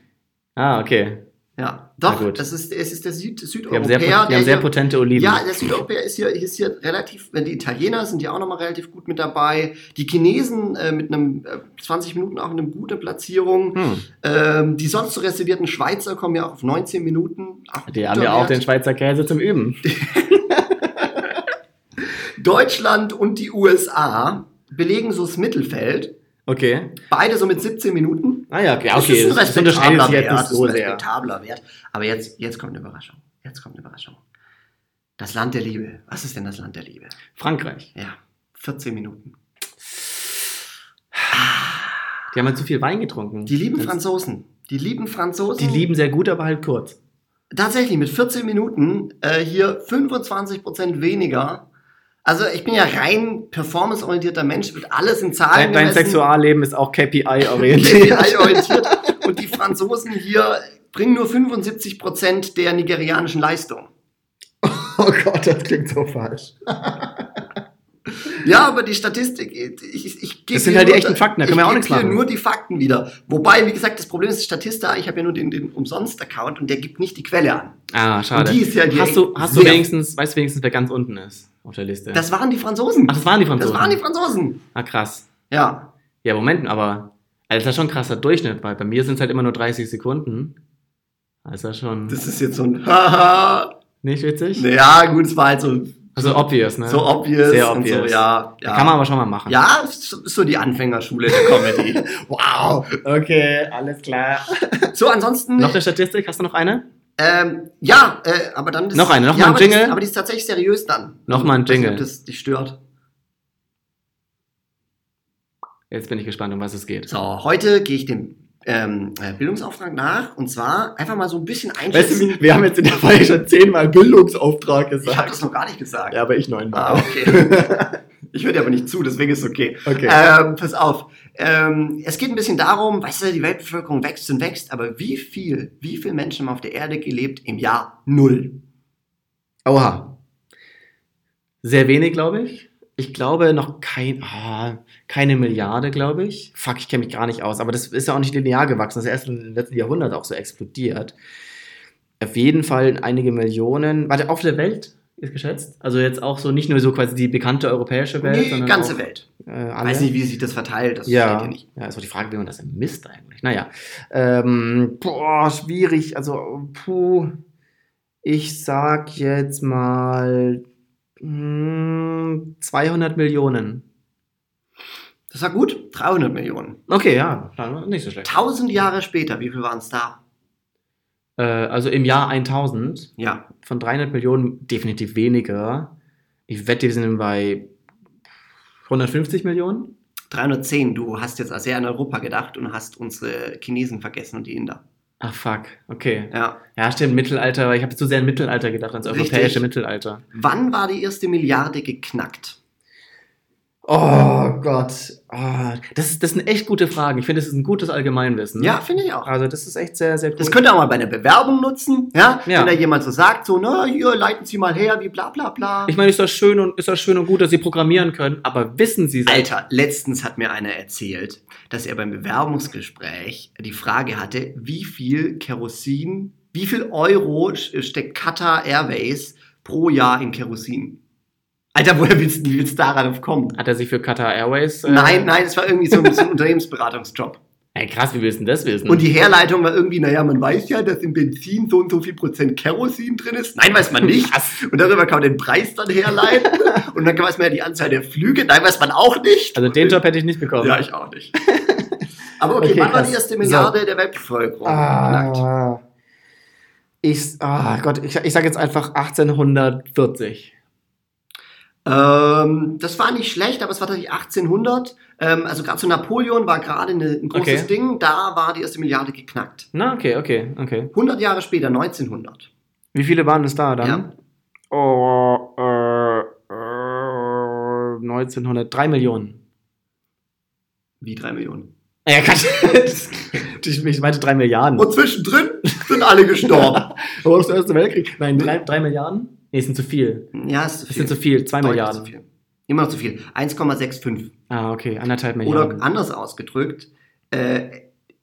Speaker 1: Ah, okay.
Speaker 2: Ja, doch, das ist, es ist der Süd,
Speaker 1: Die haben
Speaker 2: Südeuropäer.
Speaker 1: sehr, die haben sehr
Speaker 2: hier-
Speaker 1: potente Oliven.
Speaker 2: Ja, der Südeuropäer ist hier, ist hier relativ, die Italiener sind ja auch nochmal relativ gut mit dabei. Die Chinesen äh, mit einem äh, 20 Minuten auch eine gute Platzierung.
Speaker 1: Hm.
Speaker 2: Ähm, die sonst so reservierten Schweizer kommen ja auch auf 19 Minuten.
Speaker 1: Die haben ja auch den Schweizer Käse zum Üben.
Speaker 2: Deutschland und die USA belegen so das Mittelfeld.
Speaker 1: Okay.
Speaker 2: Beide so mit 17 Minuten.
Speaker 1: Ah ja, okay,
Speaker 2: Das
Speaker 1: okay.
Speaker 2: ist ein respektabler Wert. Das ist ein respektabler Wert. Aber jetzt, jetzt kommt eine Überraschung. Jetzt kommt eine Überraschung. Das Land der Liebe. Was ist denn das Land der Liebe?
Speaker 1: Frankreich.
Speaker 2: Ja, 14 Minuten.
Speaker 1: Die haben halt zu viel Wein getrunken.
Speaker 2: Die lieben
Speaker 1: Das-
Speaker 2: Franzosen. Die lieben Franzosen.
Speaker 1: Die lieben sehr gut, aber halt kurz.
Speaker 2: Tatsächlich, mit 14 Minuten äh, hier 25% weniger. Also ich bin ja rein performanceorientierter Mensch, wird alles in Zahlen
Speaker 1: Dein, dein
Speaker 2: gemessen.
Speaker 1: Sexualleben ist auch KPI-orientiert.
Speaker 2: KPI-orientiert. Und die Franzosen hier bringen nur 75% der nigerianischen Leistung.
Speaker 1: oh Gott, das klingt so falsch.
Speaker 2: Ja, aber die Statistik, ich, ich, ich gebe
Speaker 1: Das sind halt die
Speaker 2: nur-
Speaker 1: echten Fakten, da können wir auch nichts machen.
Speaker 2: nur die Fakten wieder. Wobei, wie gesagt, das Problem ist Statista, ich habe ja nur den, den Umsonst-Account und der gibt nicht die Quelle an.
Speaker 1: Ah, schade.
Speaker 2: Und die ist ja die
Speaker 1: hast du, hast du wenigstens, weißt du wenigstens, wer ganz unten ist auf der Liste?
Speaker 2: Das waren die Franzosen.
Speaker 1: Ach, das waren die Franzosen.
Speaker 2: Das waren die Franzosen.
Speaker 1: Ah, krass.
Speaker 2: Ja.
Speaker 1: Ja, Moment, aber also das ist schon ein krasser Durchschnitt, weil bei mir sind es halt immer nur 30 Sekunden. Also schon
Speaker 2: Das ist jetzt so ein Haha.
Speaker 1: nicht witzig?
Speaker 2: Ja, gut, es war halt so,
Speaker 1: Also obvious, ne?
Speaker 2: so obvious.
Speaker 1: Sehr
Speaker 2: Und so,
Speaker 1: obvious.
Speaker 2: ja, ja.
Speaker 1: Kann man aber schon mal machen.
Speaker 2: Ja, ist so- die Anfängerschule der Comedy. wow.
Speaker 1: Okay, alles klar.
Speaker 2: So, ansonsten.
Speaker 1: Noch eine Statistik? Hast du noch eine?
Speaker 2: Ähm, ja, äh, aber dann ist,
Speaker 1: Noch eine, noch
Speaker 2: ja,
Speaker 1: mal ein
Speaker 2: aber die
Speaker 1: Jingle.
Speaker 2: Ist, aber die ist tatsächlich seriös dann.
Speaker 1: Noch mal ein
Speaker 2: weiß nicht,
Speaker 1: Jingle.
Speaker 2: Ob das dich stört.
Speaker 1: Jetzt bin ich gespannt, um was es geht.
Speaker 2: So, heute gehe ich dem ähm, äh, Bildungsauftrag nach und zwar einfach mal so ein bisschen
Speaker 1: Weißt
Speaker 2: einschätzen.
Speaker 1: du, wir haben jetzt in der Folge schon zehnmal Bildungsauftrag
Speaker 2: ich habe
Speaker 1: gesagt.
Speaker 2: das noch gar nicht gesagt.
Speaker 1: Ja, aber ich neunmal.
Speaker 2: Ah, okay. ich höre dir aber nicht zu, deswegen ist okay.
Speaker 1: Okay.
Speaker 2: Ähm, pass auf. Ähm, es geht ein bisschen darum, weißt du, die Weltbevölkerung wächst und wächst, aber wie viel, wie viele Menschen haben auf der Erde gelebt im Jahr Null?
Speaker 1: Oha. Sehr wenig, glaube ich. Ich glaube noch kein, ah, keine Milliarde, glaube ich. Fuck, ich kenne mich gar nicht aus. Aber das ist ja auch nicht linear gewachsen. Das ist erst im letzten Jahrhundert auch so explodiert. Auf jeden Fall einige Millionen. Warte, auf der Welt ist geschätzt? Also jetzt auch so nicht nur so quasi die bekannte europäische Welt,
Speaker 2: Die
Speaker 1: sondern
Speaker 2: ganze
Speaker 1: auch,
Speaker 2: Welt.
Speaker 1: Äh, alle.
Speaker 2: Weiß nicht, wie sich das verteilt, das
Speaker 1: Ja,
Speaker 2: hier nicht.
Speaker 1: ja, ist auch die Frage, wie man das misst eigentlich. Naja, ähm, boah, schwierig. Also, puh, ich sag jetzt mal 200 Millionen.
Speaker 2: Das war gut, 300 Millionen.
Speaker 1: Okay, ja, nicht so schlecht.
Speaker 2: 1000 Jahre später, wie viel waren es da?
Speaker 1: Äh, also im Jahr 1000
Speaker 2: Ja,
Speaker 1: von 300 Millionen definitiv weniger. Ich wette, wir sind bei 150 Millionen.
Speaker 2: 310. Du hast jetzt sehr an Europa gedacht und hast unsere Chinesen vergessen und die Inder.
Speaker 1: Ach fuck, okay.
Speaker 2: Ja.
Speaker 1: Ja, stimmt, Mittelalter, aber ich habe zu sehr an Mittelalter gedacht, ans
Speaker 2: Richtig.
Speaker 1: europäische Mittelalter.
Speaker 2: Wann war die erste Milliarde geknackt?
Speaker 1: Oh Gott. Oh, das, ist, das sind echt gute Fragen. Ich finde, das ist ein gutes Allgemeinwissen.
Speaker 2: Ja, finde ich auch.
Speaker 1: Also, das ist echt sehr, sehr cool.
Speaker 2: Das könnt ihr auch mal bei einer Bewerbung nutzen, ja?
Speaker 1: Ja.
Speaker 2: Wenn da jemand so sagt, so, na, hier, leiten Sie mal her, wie bla bla bla.
Speaker 1: ich meine, ist das schön und ist das schön und gut, dass Sie programmieren können, aber wissen Sie.
Speaker 2: Alter, letztens hat mir einer erzählt, dass er beim Bewerbungsgespräch die Frage hatte, wie viel Kerosin, wie viel Euro steckt Qatar Airways pro Jahr in Kerosin? Alter, woher willst du wie willst du darauf kommen?
Speaker 1: Hat er sich für Qatar Airways. Äh,
Speaker 2: Nein, nein, es war irgendwie so ein, so ein Unternehmensberatungsjob.
Speaker 1: Ey, krass, wie willst du denn das wissen?
Speaker 2: Und die Herleitung war irgendwie, naja, man weiß ja, dass im Benzin so und so viel Prozent Kerosin drin ist. Nein, weiß man nicht. Und darüber kann man den Preis dann herleiten. und dann weiß man ja die Anzahl der Flüge. Nein, weiß man auch nicht.
Speaker 1: also, den Job hätte ich nicht bekommen.
Speaker 2: Ja, ich auch nicht. Aber okay,
Speaker 1: Okay,
Speaker 2: wann war die erste Milliarde der Weltbevölkerung?
Speaker 1: Ah, ich, ah Gott, ich, ich sage jetzt einfach 1840.
Speaker 2: Ähm, das war nicht schlecht, aber es war tatsächlich 1800. Ähm, also gerade zu Napoleon war gerade ein großes
Speaker 1: Okay.
Speaker 2: Ding. Da war die erste Milliarde geknackt.
Speaker 1: Na, okay, okay, okay.
Speaker 2: 100 Jahre später, 1900.
Speaker 1: Wie viele waren es da dann?
Speaker 2: Ja.
Speaker 1: Oh, äh, äh, 1900, 3 Millionen.
Speaker 2: Wie drei Millionen.
Speaker 1: Ja, Gott. ich, ich meinte 3 Milliarden.
Speaker 2: Und zwischendrin sind alle gestorben.
Speaker 1: Wo ist der Erste Weltkrieg? Nein, 3, Milliarden? Nee, es sind zu viel.
Speaker 2: ja, ist zu
Speaker 1: Es
Speaker 2: viel.
Speaker 1: sind zu viel, 2
Speaker 2: Deutlich
Speaker 1: Milliarden.
Speaker 2: Zu viel. Immer noch zu viel. 1,65.
Speaker 1: Ah, okay, anderthalb Milliarden.
Speaker 2: Oder anders ausgedrückt, äh,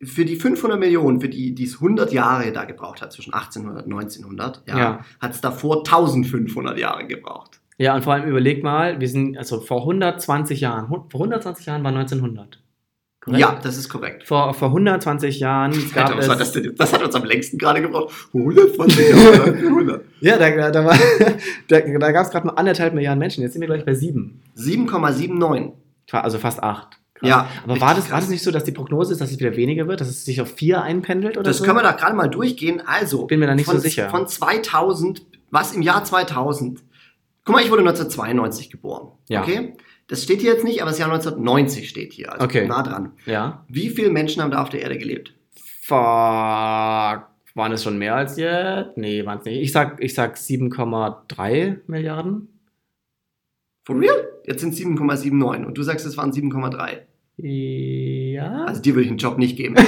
Speaker 2: für die 500 Millionen, für die die es 100 Jahre da gebraucht hat, zwischen 1800 und 1900, ja,
Speaker 1: Ja.
Speaker 2: hat es davor 1500 Jahre gebraucht.
Speaker 1: Ja, und vor allem überleg mal, wir sind, also vor 120 Jahren, vor 120 Jahren war 1900. Korrekt?
Speaker 2: Ja, das ist korrekt.
Speaker 1: Vor, vor 120 Jahren gab
Speaker 2: Alter, was war
Speaker 1: es.
Speaker 2: das, denn? das hat uns am längsten gerade gebraucht. 120 Jahre. 100.
Speaker 1: Ja, da, da, war, da, da gab es gerade mal anderthalb Milliarden Menschen. Jetzt sind wir gleich bei sieben.
Speaker 2: 7,79.
Speaker 1: Also fast acht.
Speaker 2: Ja,
Speaker 1: Aber war das, war das nicht so, dass die Prognose ist, dass es wieder weniger wird, dass es sich auf vier einpendelt oder
Speaker 2: Das
Speaker 1: so?
Speaker 2: können wir da gerade mal durchgehen. Also,
Speaker 1: Bin mir da nicht
Speaker 2: von,
Speaker 1: so sicher.
Speaker 2: Von 2000, was im Jahr 2000. Guck mal, ich wurde 1992 geboren.
Speaker 1: Ja.
Speaker 2: Okay? Das steht hier jetzt nicht, aber das Jahr 1990 steht hier. Also
Speaker 1: Okay.
Speaker 2: nah dran.
Speaker 1: Ja.
Speaker 2: Wie viele Menschen haben da auf der Erde gelebt?
Speaker 1: Fuck. Waren es schon mehr als jetzt? Nee, waren es nicht. Ich sag, ich sag 7,3 Milliarden.
Speaker 2: For real? Jetzt sind es 7,79 und du sagst, es waren 7,3.
Speaker 1: Ja.
Speaker 2: Also dir würde ich einen Job nicht geben. äh,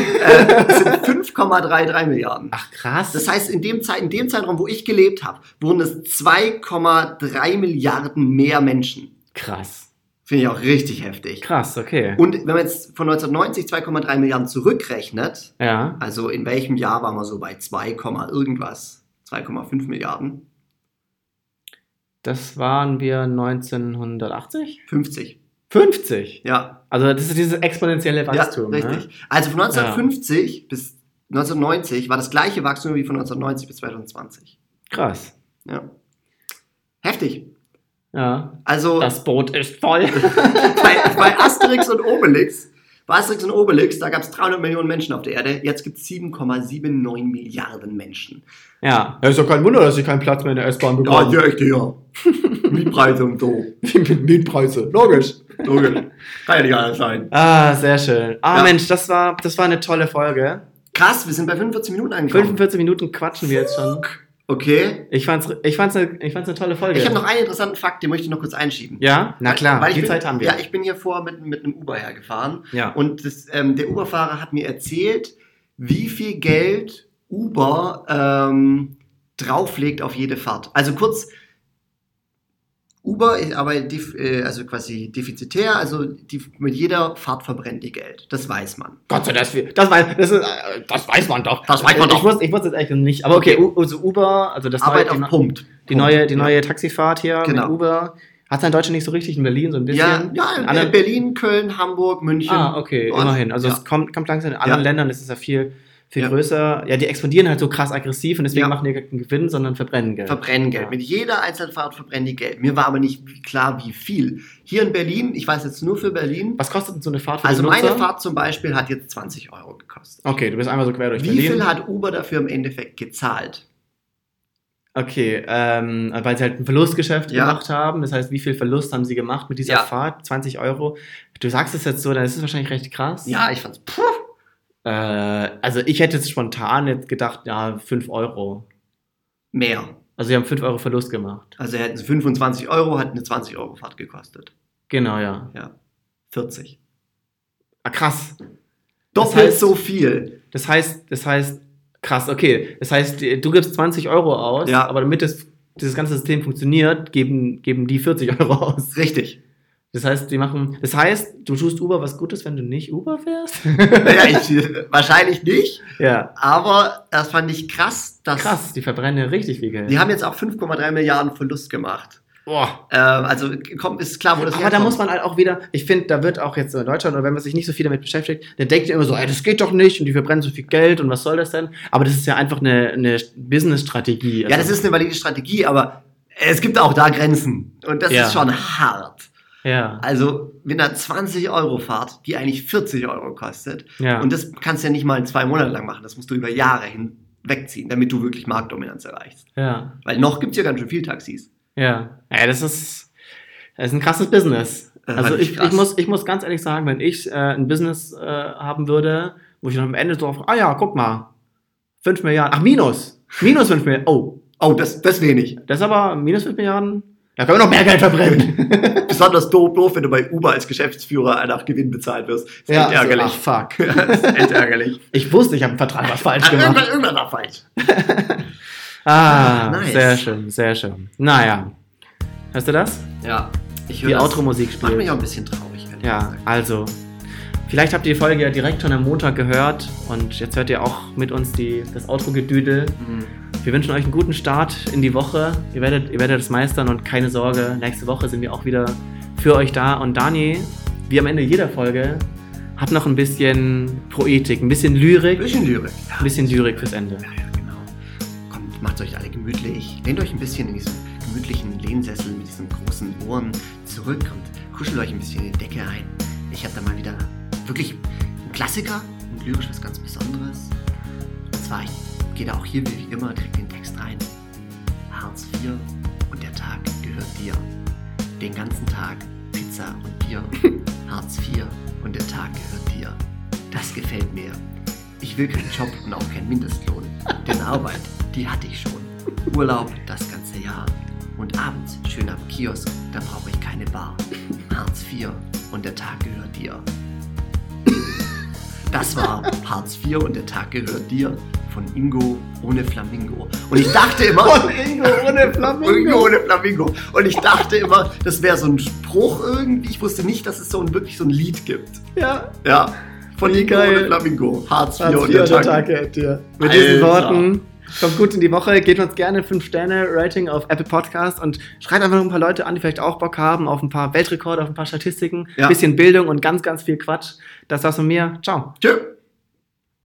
Speaker 2: es sind 5,33 Milliarden.
Speaker 1: Ach krass.
Speaker 2: Das heißt, in dem, Zeit, in dem Zeitraum, wo ich gelebt habe, wurden es 2,3 Milliarden mehr Menschen.
Speaker 1: krass.
Speaker 2: Finde ich auch richtig heftig.
Speaker 1: Krass, okay.
Speaker 2: Und wenn man jetzt von 1990 2,3 Milliarden zurückrechnet,
Speaker 1: Ja.
Speaker 2: also in welchem Jahr waren wir so bei 2, irgendwas? 2,5 Milliarden?
Speaker 1: Das waren wir 1980?
Speaker 2: 50.
Speaker 1: 50.
Speaker 2: Ja,
Speaker 1: Also das ist dieses exponentielle Wachstum.
Speaker 2: ja
Speaker 1: ne?
Speaker 2: richtig. Also von 1950 bis 1990 war das gleiche Wachstum wie von 1990 bis 2020.
Speaker 1: Krass.
Speaker 2: Ja. Heftig.
Speaker 1: Ja.
Speaker 2: Also
Speaker 1: Das Boot ist voll.
Speaker 2: bei, bei Asterix und Obelix, bei Asterix und Obelix, da gab es 300 Millionen Menschen auf der Erde, jetzt gibt es 7,79 Milliarden Menschen.
Speaker 1: ja. Ja, ist doch kein Wunder, dass ich keinen Platz mehr in der S-Bahn bekomme.
Speaker 2: echt ja. Mietpreise und so.
Speaker 1: Mit Mietpreise. Logisch.
Speaker 2: Logisch. Kann ja nicht anders sein.
Speaker 1: Ah, sehr schön. Ah,
Speaker 2: Ja.
Speaker 1: Mensch, das war, das war eine tolle Folge.
Speaker 2: Krass, wir sind bei 45 Minuten angekommen.
Speaker 1: 45 Minuten quatschen wir jetzt schon.
Speaker 2: Okay.
Speaker 1: Ich fand's, ich fand's, eine, ich fand's eine tolle Folge.
Speaker 2: Ich habe noch einen interessanten Fakt, den möchte ich noch kurz einschieben.
Speaker 1: ja? Na klar,
Speaker 2: Weil ich
Speaker 1: die
Speaker 2: bin,
Speaker 1: Zeit haben wir.
Speaker 2: Ja, ich bin hier vor mit, mit einem Uber hergefahren.
Speaker 1: Ja.
Speaker 2: Und das, ähm, der Uberfahrer hat mir erzählt, wie viel Geld Uber ähm, drauflegt auf jede Fahrt. Also kurz, Uber ist aber äh, also quasi defizitär, also die, mit jeder Fahrt verbrennt die Geld. Das weiß man.
Speaker 1: Gott sei Dank, das, weiß, das, ist, das weiß man doch.
Speaker 2: Das weiß man
Speaker 1: ich
Speaker 2: doch.
Speaker 1: Wusste, ich wusste es eigentlich nicht. Aber okay, U- also Uber, also das
Speaker 2: Arbeit
Speaker 1: neue,
Speaker 2: auf Pumpt.
Speaker 1: die, neue, die
Speaker 2: Ja.
Speaker 1: neue Taxifahrt hier
Speaker 2: Genau.
Speaker 1: mit Uber. Hat es in Deutschland nicht so richtig, in Berlin so ein bisschen.
Speaker 2: Ja, ja
Speaker 1: in
Speaker 2: in Berlin, Köln, Hamburg, München.
Speaker 1: Ah, okay, immerhin. Also
Speaker 2: ja.
Speaker 1: es kommt, kommt langsam in anderen
Speaker 2: Ja.
Speaker 1: Ländern ist es ja viel, viel
Speaker 2: Ja.
Speaker 1: größer. Ja, die expandieren halt so krass aggressiv und deswegen
Speaker 2: Ja.
Speaker 1: machen die keinen Gewinn, sondern verbrennen Geld.
Speaker 2: verbrennen Geld.
Speaker 1: Ja.
Speaker 2: Mit jeder Einzelfahrt verbrennen die Geld. Mir war aber nicht wie- klar, wie viel. Hier in Berlin, ich weiß jetzt nur für Berlin,
Speaker 1: Was kostet denn so eine Fahrt für
Speaker 2: also meine? Fahrt zum Beispiel hat jetzt 20 Euro gekostet.
Speaker 1: Okay, du bist einmal so quer durch
Speaker 2: Wie
Speaker 1: Berlin.
Speaker 2: viel hat Uber dafür im Endeffekt gezahlt?
Speaker 1: Okay, ähm, weil sie halt ein Verlustgeschäft
Speaker 2: Ja.
Speaker 1: gemacht haben. Das heißt, wie viel Verlust haben sie gemacht mit dieser
Speaker 2: Ja.
Speaker 1: Fahrt? 20 Euro. Du sagst es jetzt so, dann ist es wahrscheinlich recht krass.
Speaker 2: Ja, ich fand's. Puh.
Speaker 1: Äh, also ich hätte jetzt spontan jetzt gedacht, ja, 5 Euro.
Speaker 2: Mehr.
Speaker 1: Also sie haben 5 Euro Verlust gemacht.
Speaker 2: Also hätten sie 25 Euro, hat eine 20 Euro Fahrt gekostet.
Speaker 1: Genau, ja.
Speaker 2: Ja. 40.
Speaker 1: Ah, krass.
Speaker 2: Doppelt
Speaker 1: heißt-
Speaker 2: so viel.
Speaker 1: Das heißt, das heißt, krass, okay. Das heißt, du gibst 20 Euro aus,
Speaker 2: Ja.
Speaker 1: aber damit das, dieses ganze System funktioniert, geben, geben die 40 Euro aus.
Speaker 2: Richtig.
Speaker 1: Das heißt, die machen. Das heißt, du tust Uber was Gutes, wenn du nicht Uber fährst?
Speaker 2: Naja, ich, wahrscheinlich nicht,
Speaker 1: ja.
Speaker 2: aber das fand ich krass. Dass
Speaker 1: Krass, die verbrennen ja richtig viel Geld.
Speaker 2: Die haben jetzt auch 5,3 Milliarden Verlust gemacht.
Speaker 1: Boah.
Speaker 2: Ähm, also kommt, ist klar, wo das
Speaker 1: Aber da
Speaker 2: herkommt.
Speaker 1: muss man halt auch wieder, ich finde, da wird auch jetzt in Deutschland, oder wenn man sich nicht so viel damit beschäftigt, dann denkt ihr immer so, ey, das geht doch nicht und die verbrennen so viel Geld und was soll das denn? Aber das ist ja einfach eine, eine Business-Strategie.
Speaker 2: Ja, das
Speaker 1: Also,
Speaker 2: ist eine valide Strategie, aber es gibt auch da Grenzen. Und das
Speaker 1: Ja.
Speaker 2: ist schon hart.
Speaker 1: Ja,
Speaker 2: Also mit einer 20-Euro-Fahrt, die eigentlich 40 Euro kostet,
Speaker 1: ja.
Speaker 2: und das kannst du ja nicht mal zwei Monate lang machen, das musst du über Jahre hinwegziehen, damit du wirklich Marktdominanz erreichst.
Speaker 1: ja,
Speaker 2: Weil noch gibt es ja ganz schön viel Taxis.
Speaker 1: ja. Ja, das ist, das ist ein krasses Business.
Speaker 2: Das
Speaker 1: Also
Speaker 2: ich, krass.
Speaker 1: ich, muss, ich muss ganz ehrlich sagen, wenn ich äh, ein Business äh, haben würde, wo ich dann am Ende drauf, ah ja, guck mal, 5 Milliarden, ach, minus, minus 5 Milliarden, oh,
Speaker 2: Oh, das, das wenig.
Speaker 1: das ist aber minus 5 Milliarden, da können wir noch mehr Geld verbrennen.
Speaker 2: Besonders doof, doof, wenn du bei Uber als Geschäftsführer nach Gewinn bezahlt wirst. Das ist echt
Speaker 1: also,
Speaker 2: ärgerlich.
Speaker 1: ach, fuck.
Speaker 2: das ist echt ärgerlich.
Speaker 1: Ich wusste, ich habe im Vertrag was falsch
Speaker 2: Ah, irgendwann,
Speaker 1: gemacht.
Speaker 2: irgendwann war falsch.
Speaker 1: Ah,
Speaker 2: Nice.
Speaker 1: sehr schön, sehr schön. Naja, hörst du das?
Speaker 2: Ja. Ich
Speaker 1: Die
Speaker 2: höre
Speaker 1: Outro-Musik
Speaker 2: Macht
Speaker 1: spielt.
Speaker 2: mich auch ein bisschen traurig.
Speaker 1: Ja,
Speaker 2: gesagt.
Speaker 1: also, vielleicht habt ihr die Folge ja direkt schon am Montag gehört und jetzt hört ihr auch mit uns die, das Outro-Gedüdel.
Speaker 2: Mhm.
Speaker 1: Wir wünschen euch einen guten Start in die Woche. Ihr werdet, ihr werdet es meistern und keine Sorge, nächste Woche sind wir auch wieder für euch da. Und Dani, wie am Ende jeder Folge, hat noch ein bisschen Poetik, ein bisschen Lyrik,
Speaker 2: Ein bisschen Lyrik. Ja.
Speaker 1: ein bisschen Lyrik fürs Ende.
Speaker 2: Ja, ja, genau. Kommt, macht euch alle gemütlich. Lehnt euch ein bisschen in diesem gemütlichen Lehnsessel mit diesen großen Ohren zurück und kuschelt euch ein bisschen in die Decke ein. Ich habe da mal wieder wirklich einen Klassiker und lyrisch was ganz Besonderes. Und zwar, ich da auch hier wie immer direkt den Text rein. Hartz IV und der Tag gehört dir. Den ganzen Tag Pizza und Bier. Hartz IV und der Tag gehört dir. Das gefällt mir. Ich will keinen Job und auch keinen Mindestlohn. Denn Arbeit, die hatte ich schon. Urlaub das ganze Jahr. Und abends schön am Kiosk, da brauche ich keine Bar. Hartz IV und der Tag gehört dir. Das war Hartz IV und der Tag gehört dir von Ingo ohne Flamingo. Und ich dachte immer.
Speaker 1: Von Ingo ohne Flamingo.
Speaker 2: Ingo ohne Flamingo. Und ich dachte immer, das wäre so ein Spruch irgendwie. Ich wusste nicht, dass es so ein, wirklich so ein Lied gibt.
Speaker 1: Ja.
Speaker 2: Ja. Von
Speaker 1: Wie
Speaker 2: Ingo
Speaker 1: geil.
Speaker 2: ohne Flamingo. Hartz IV
Speaker 1: Hartz
Speaker 2: und
Speaker 1: IV
Speaker 2: der
Speaker 1: und der
Speaker 2: Tank.
Speaker 1: Tag dir. Mit diesen
Speaker 2: Alter.
Speaker 1: Worten kommt gut in die Woche. Gebt uns gerne 5-Sterne-Rating auf Apple Podcast und schreibt einfach noch ein paar Leute an, die vielleicht auch Bock haben auf ein paar Weltrekorde, auf ein paar Statistiken,
Speaker 2: Ja.
Speaker 1: bisschen Bildung und ganz, ganz viel Quatsch. Das war's von mir. Ciao.
Speaker 2: Tschö.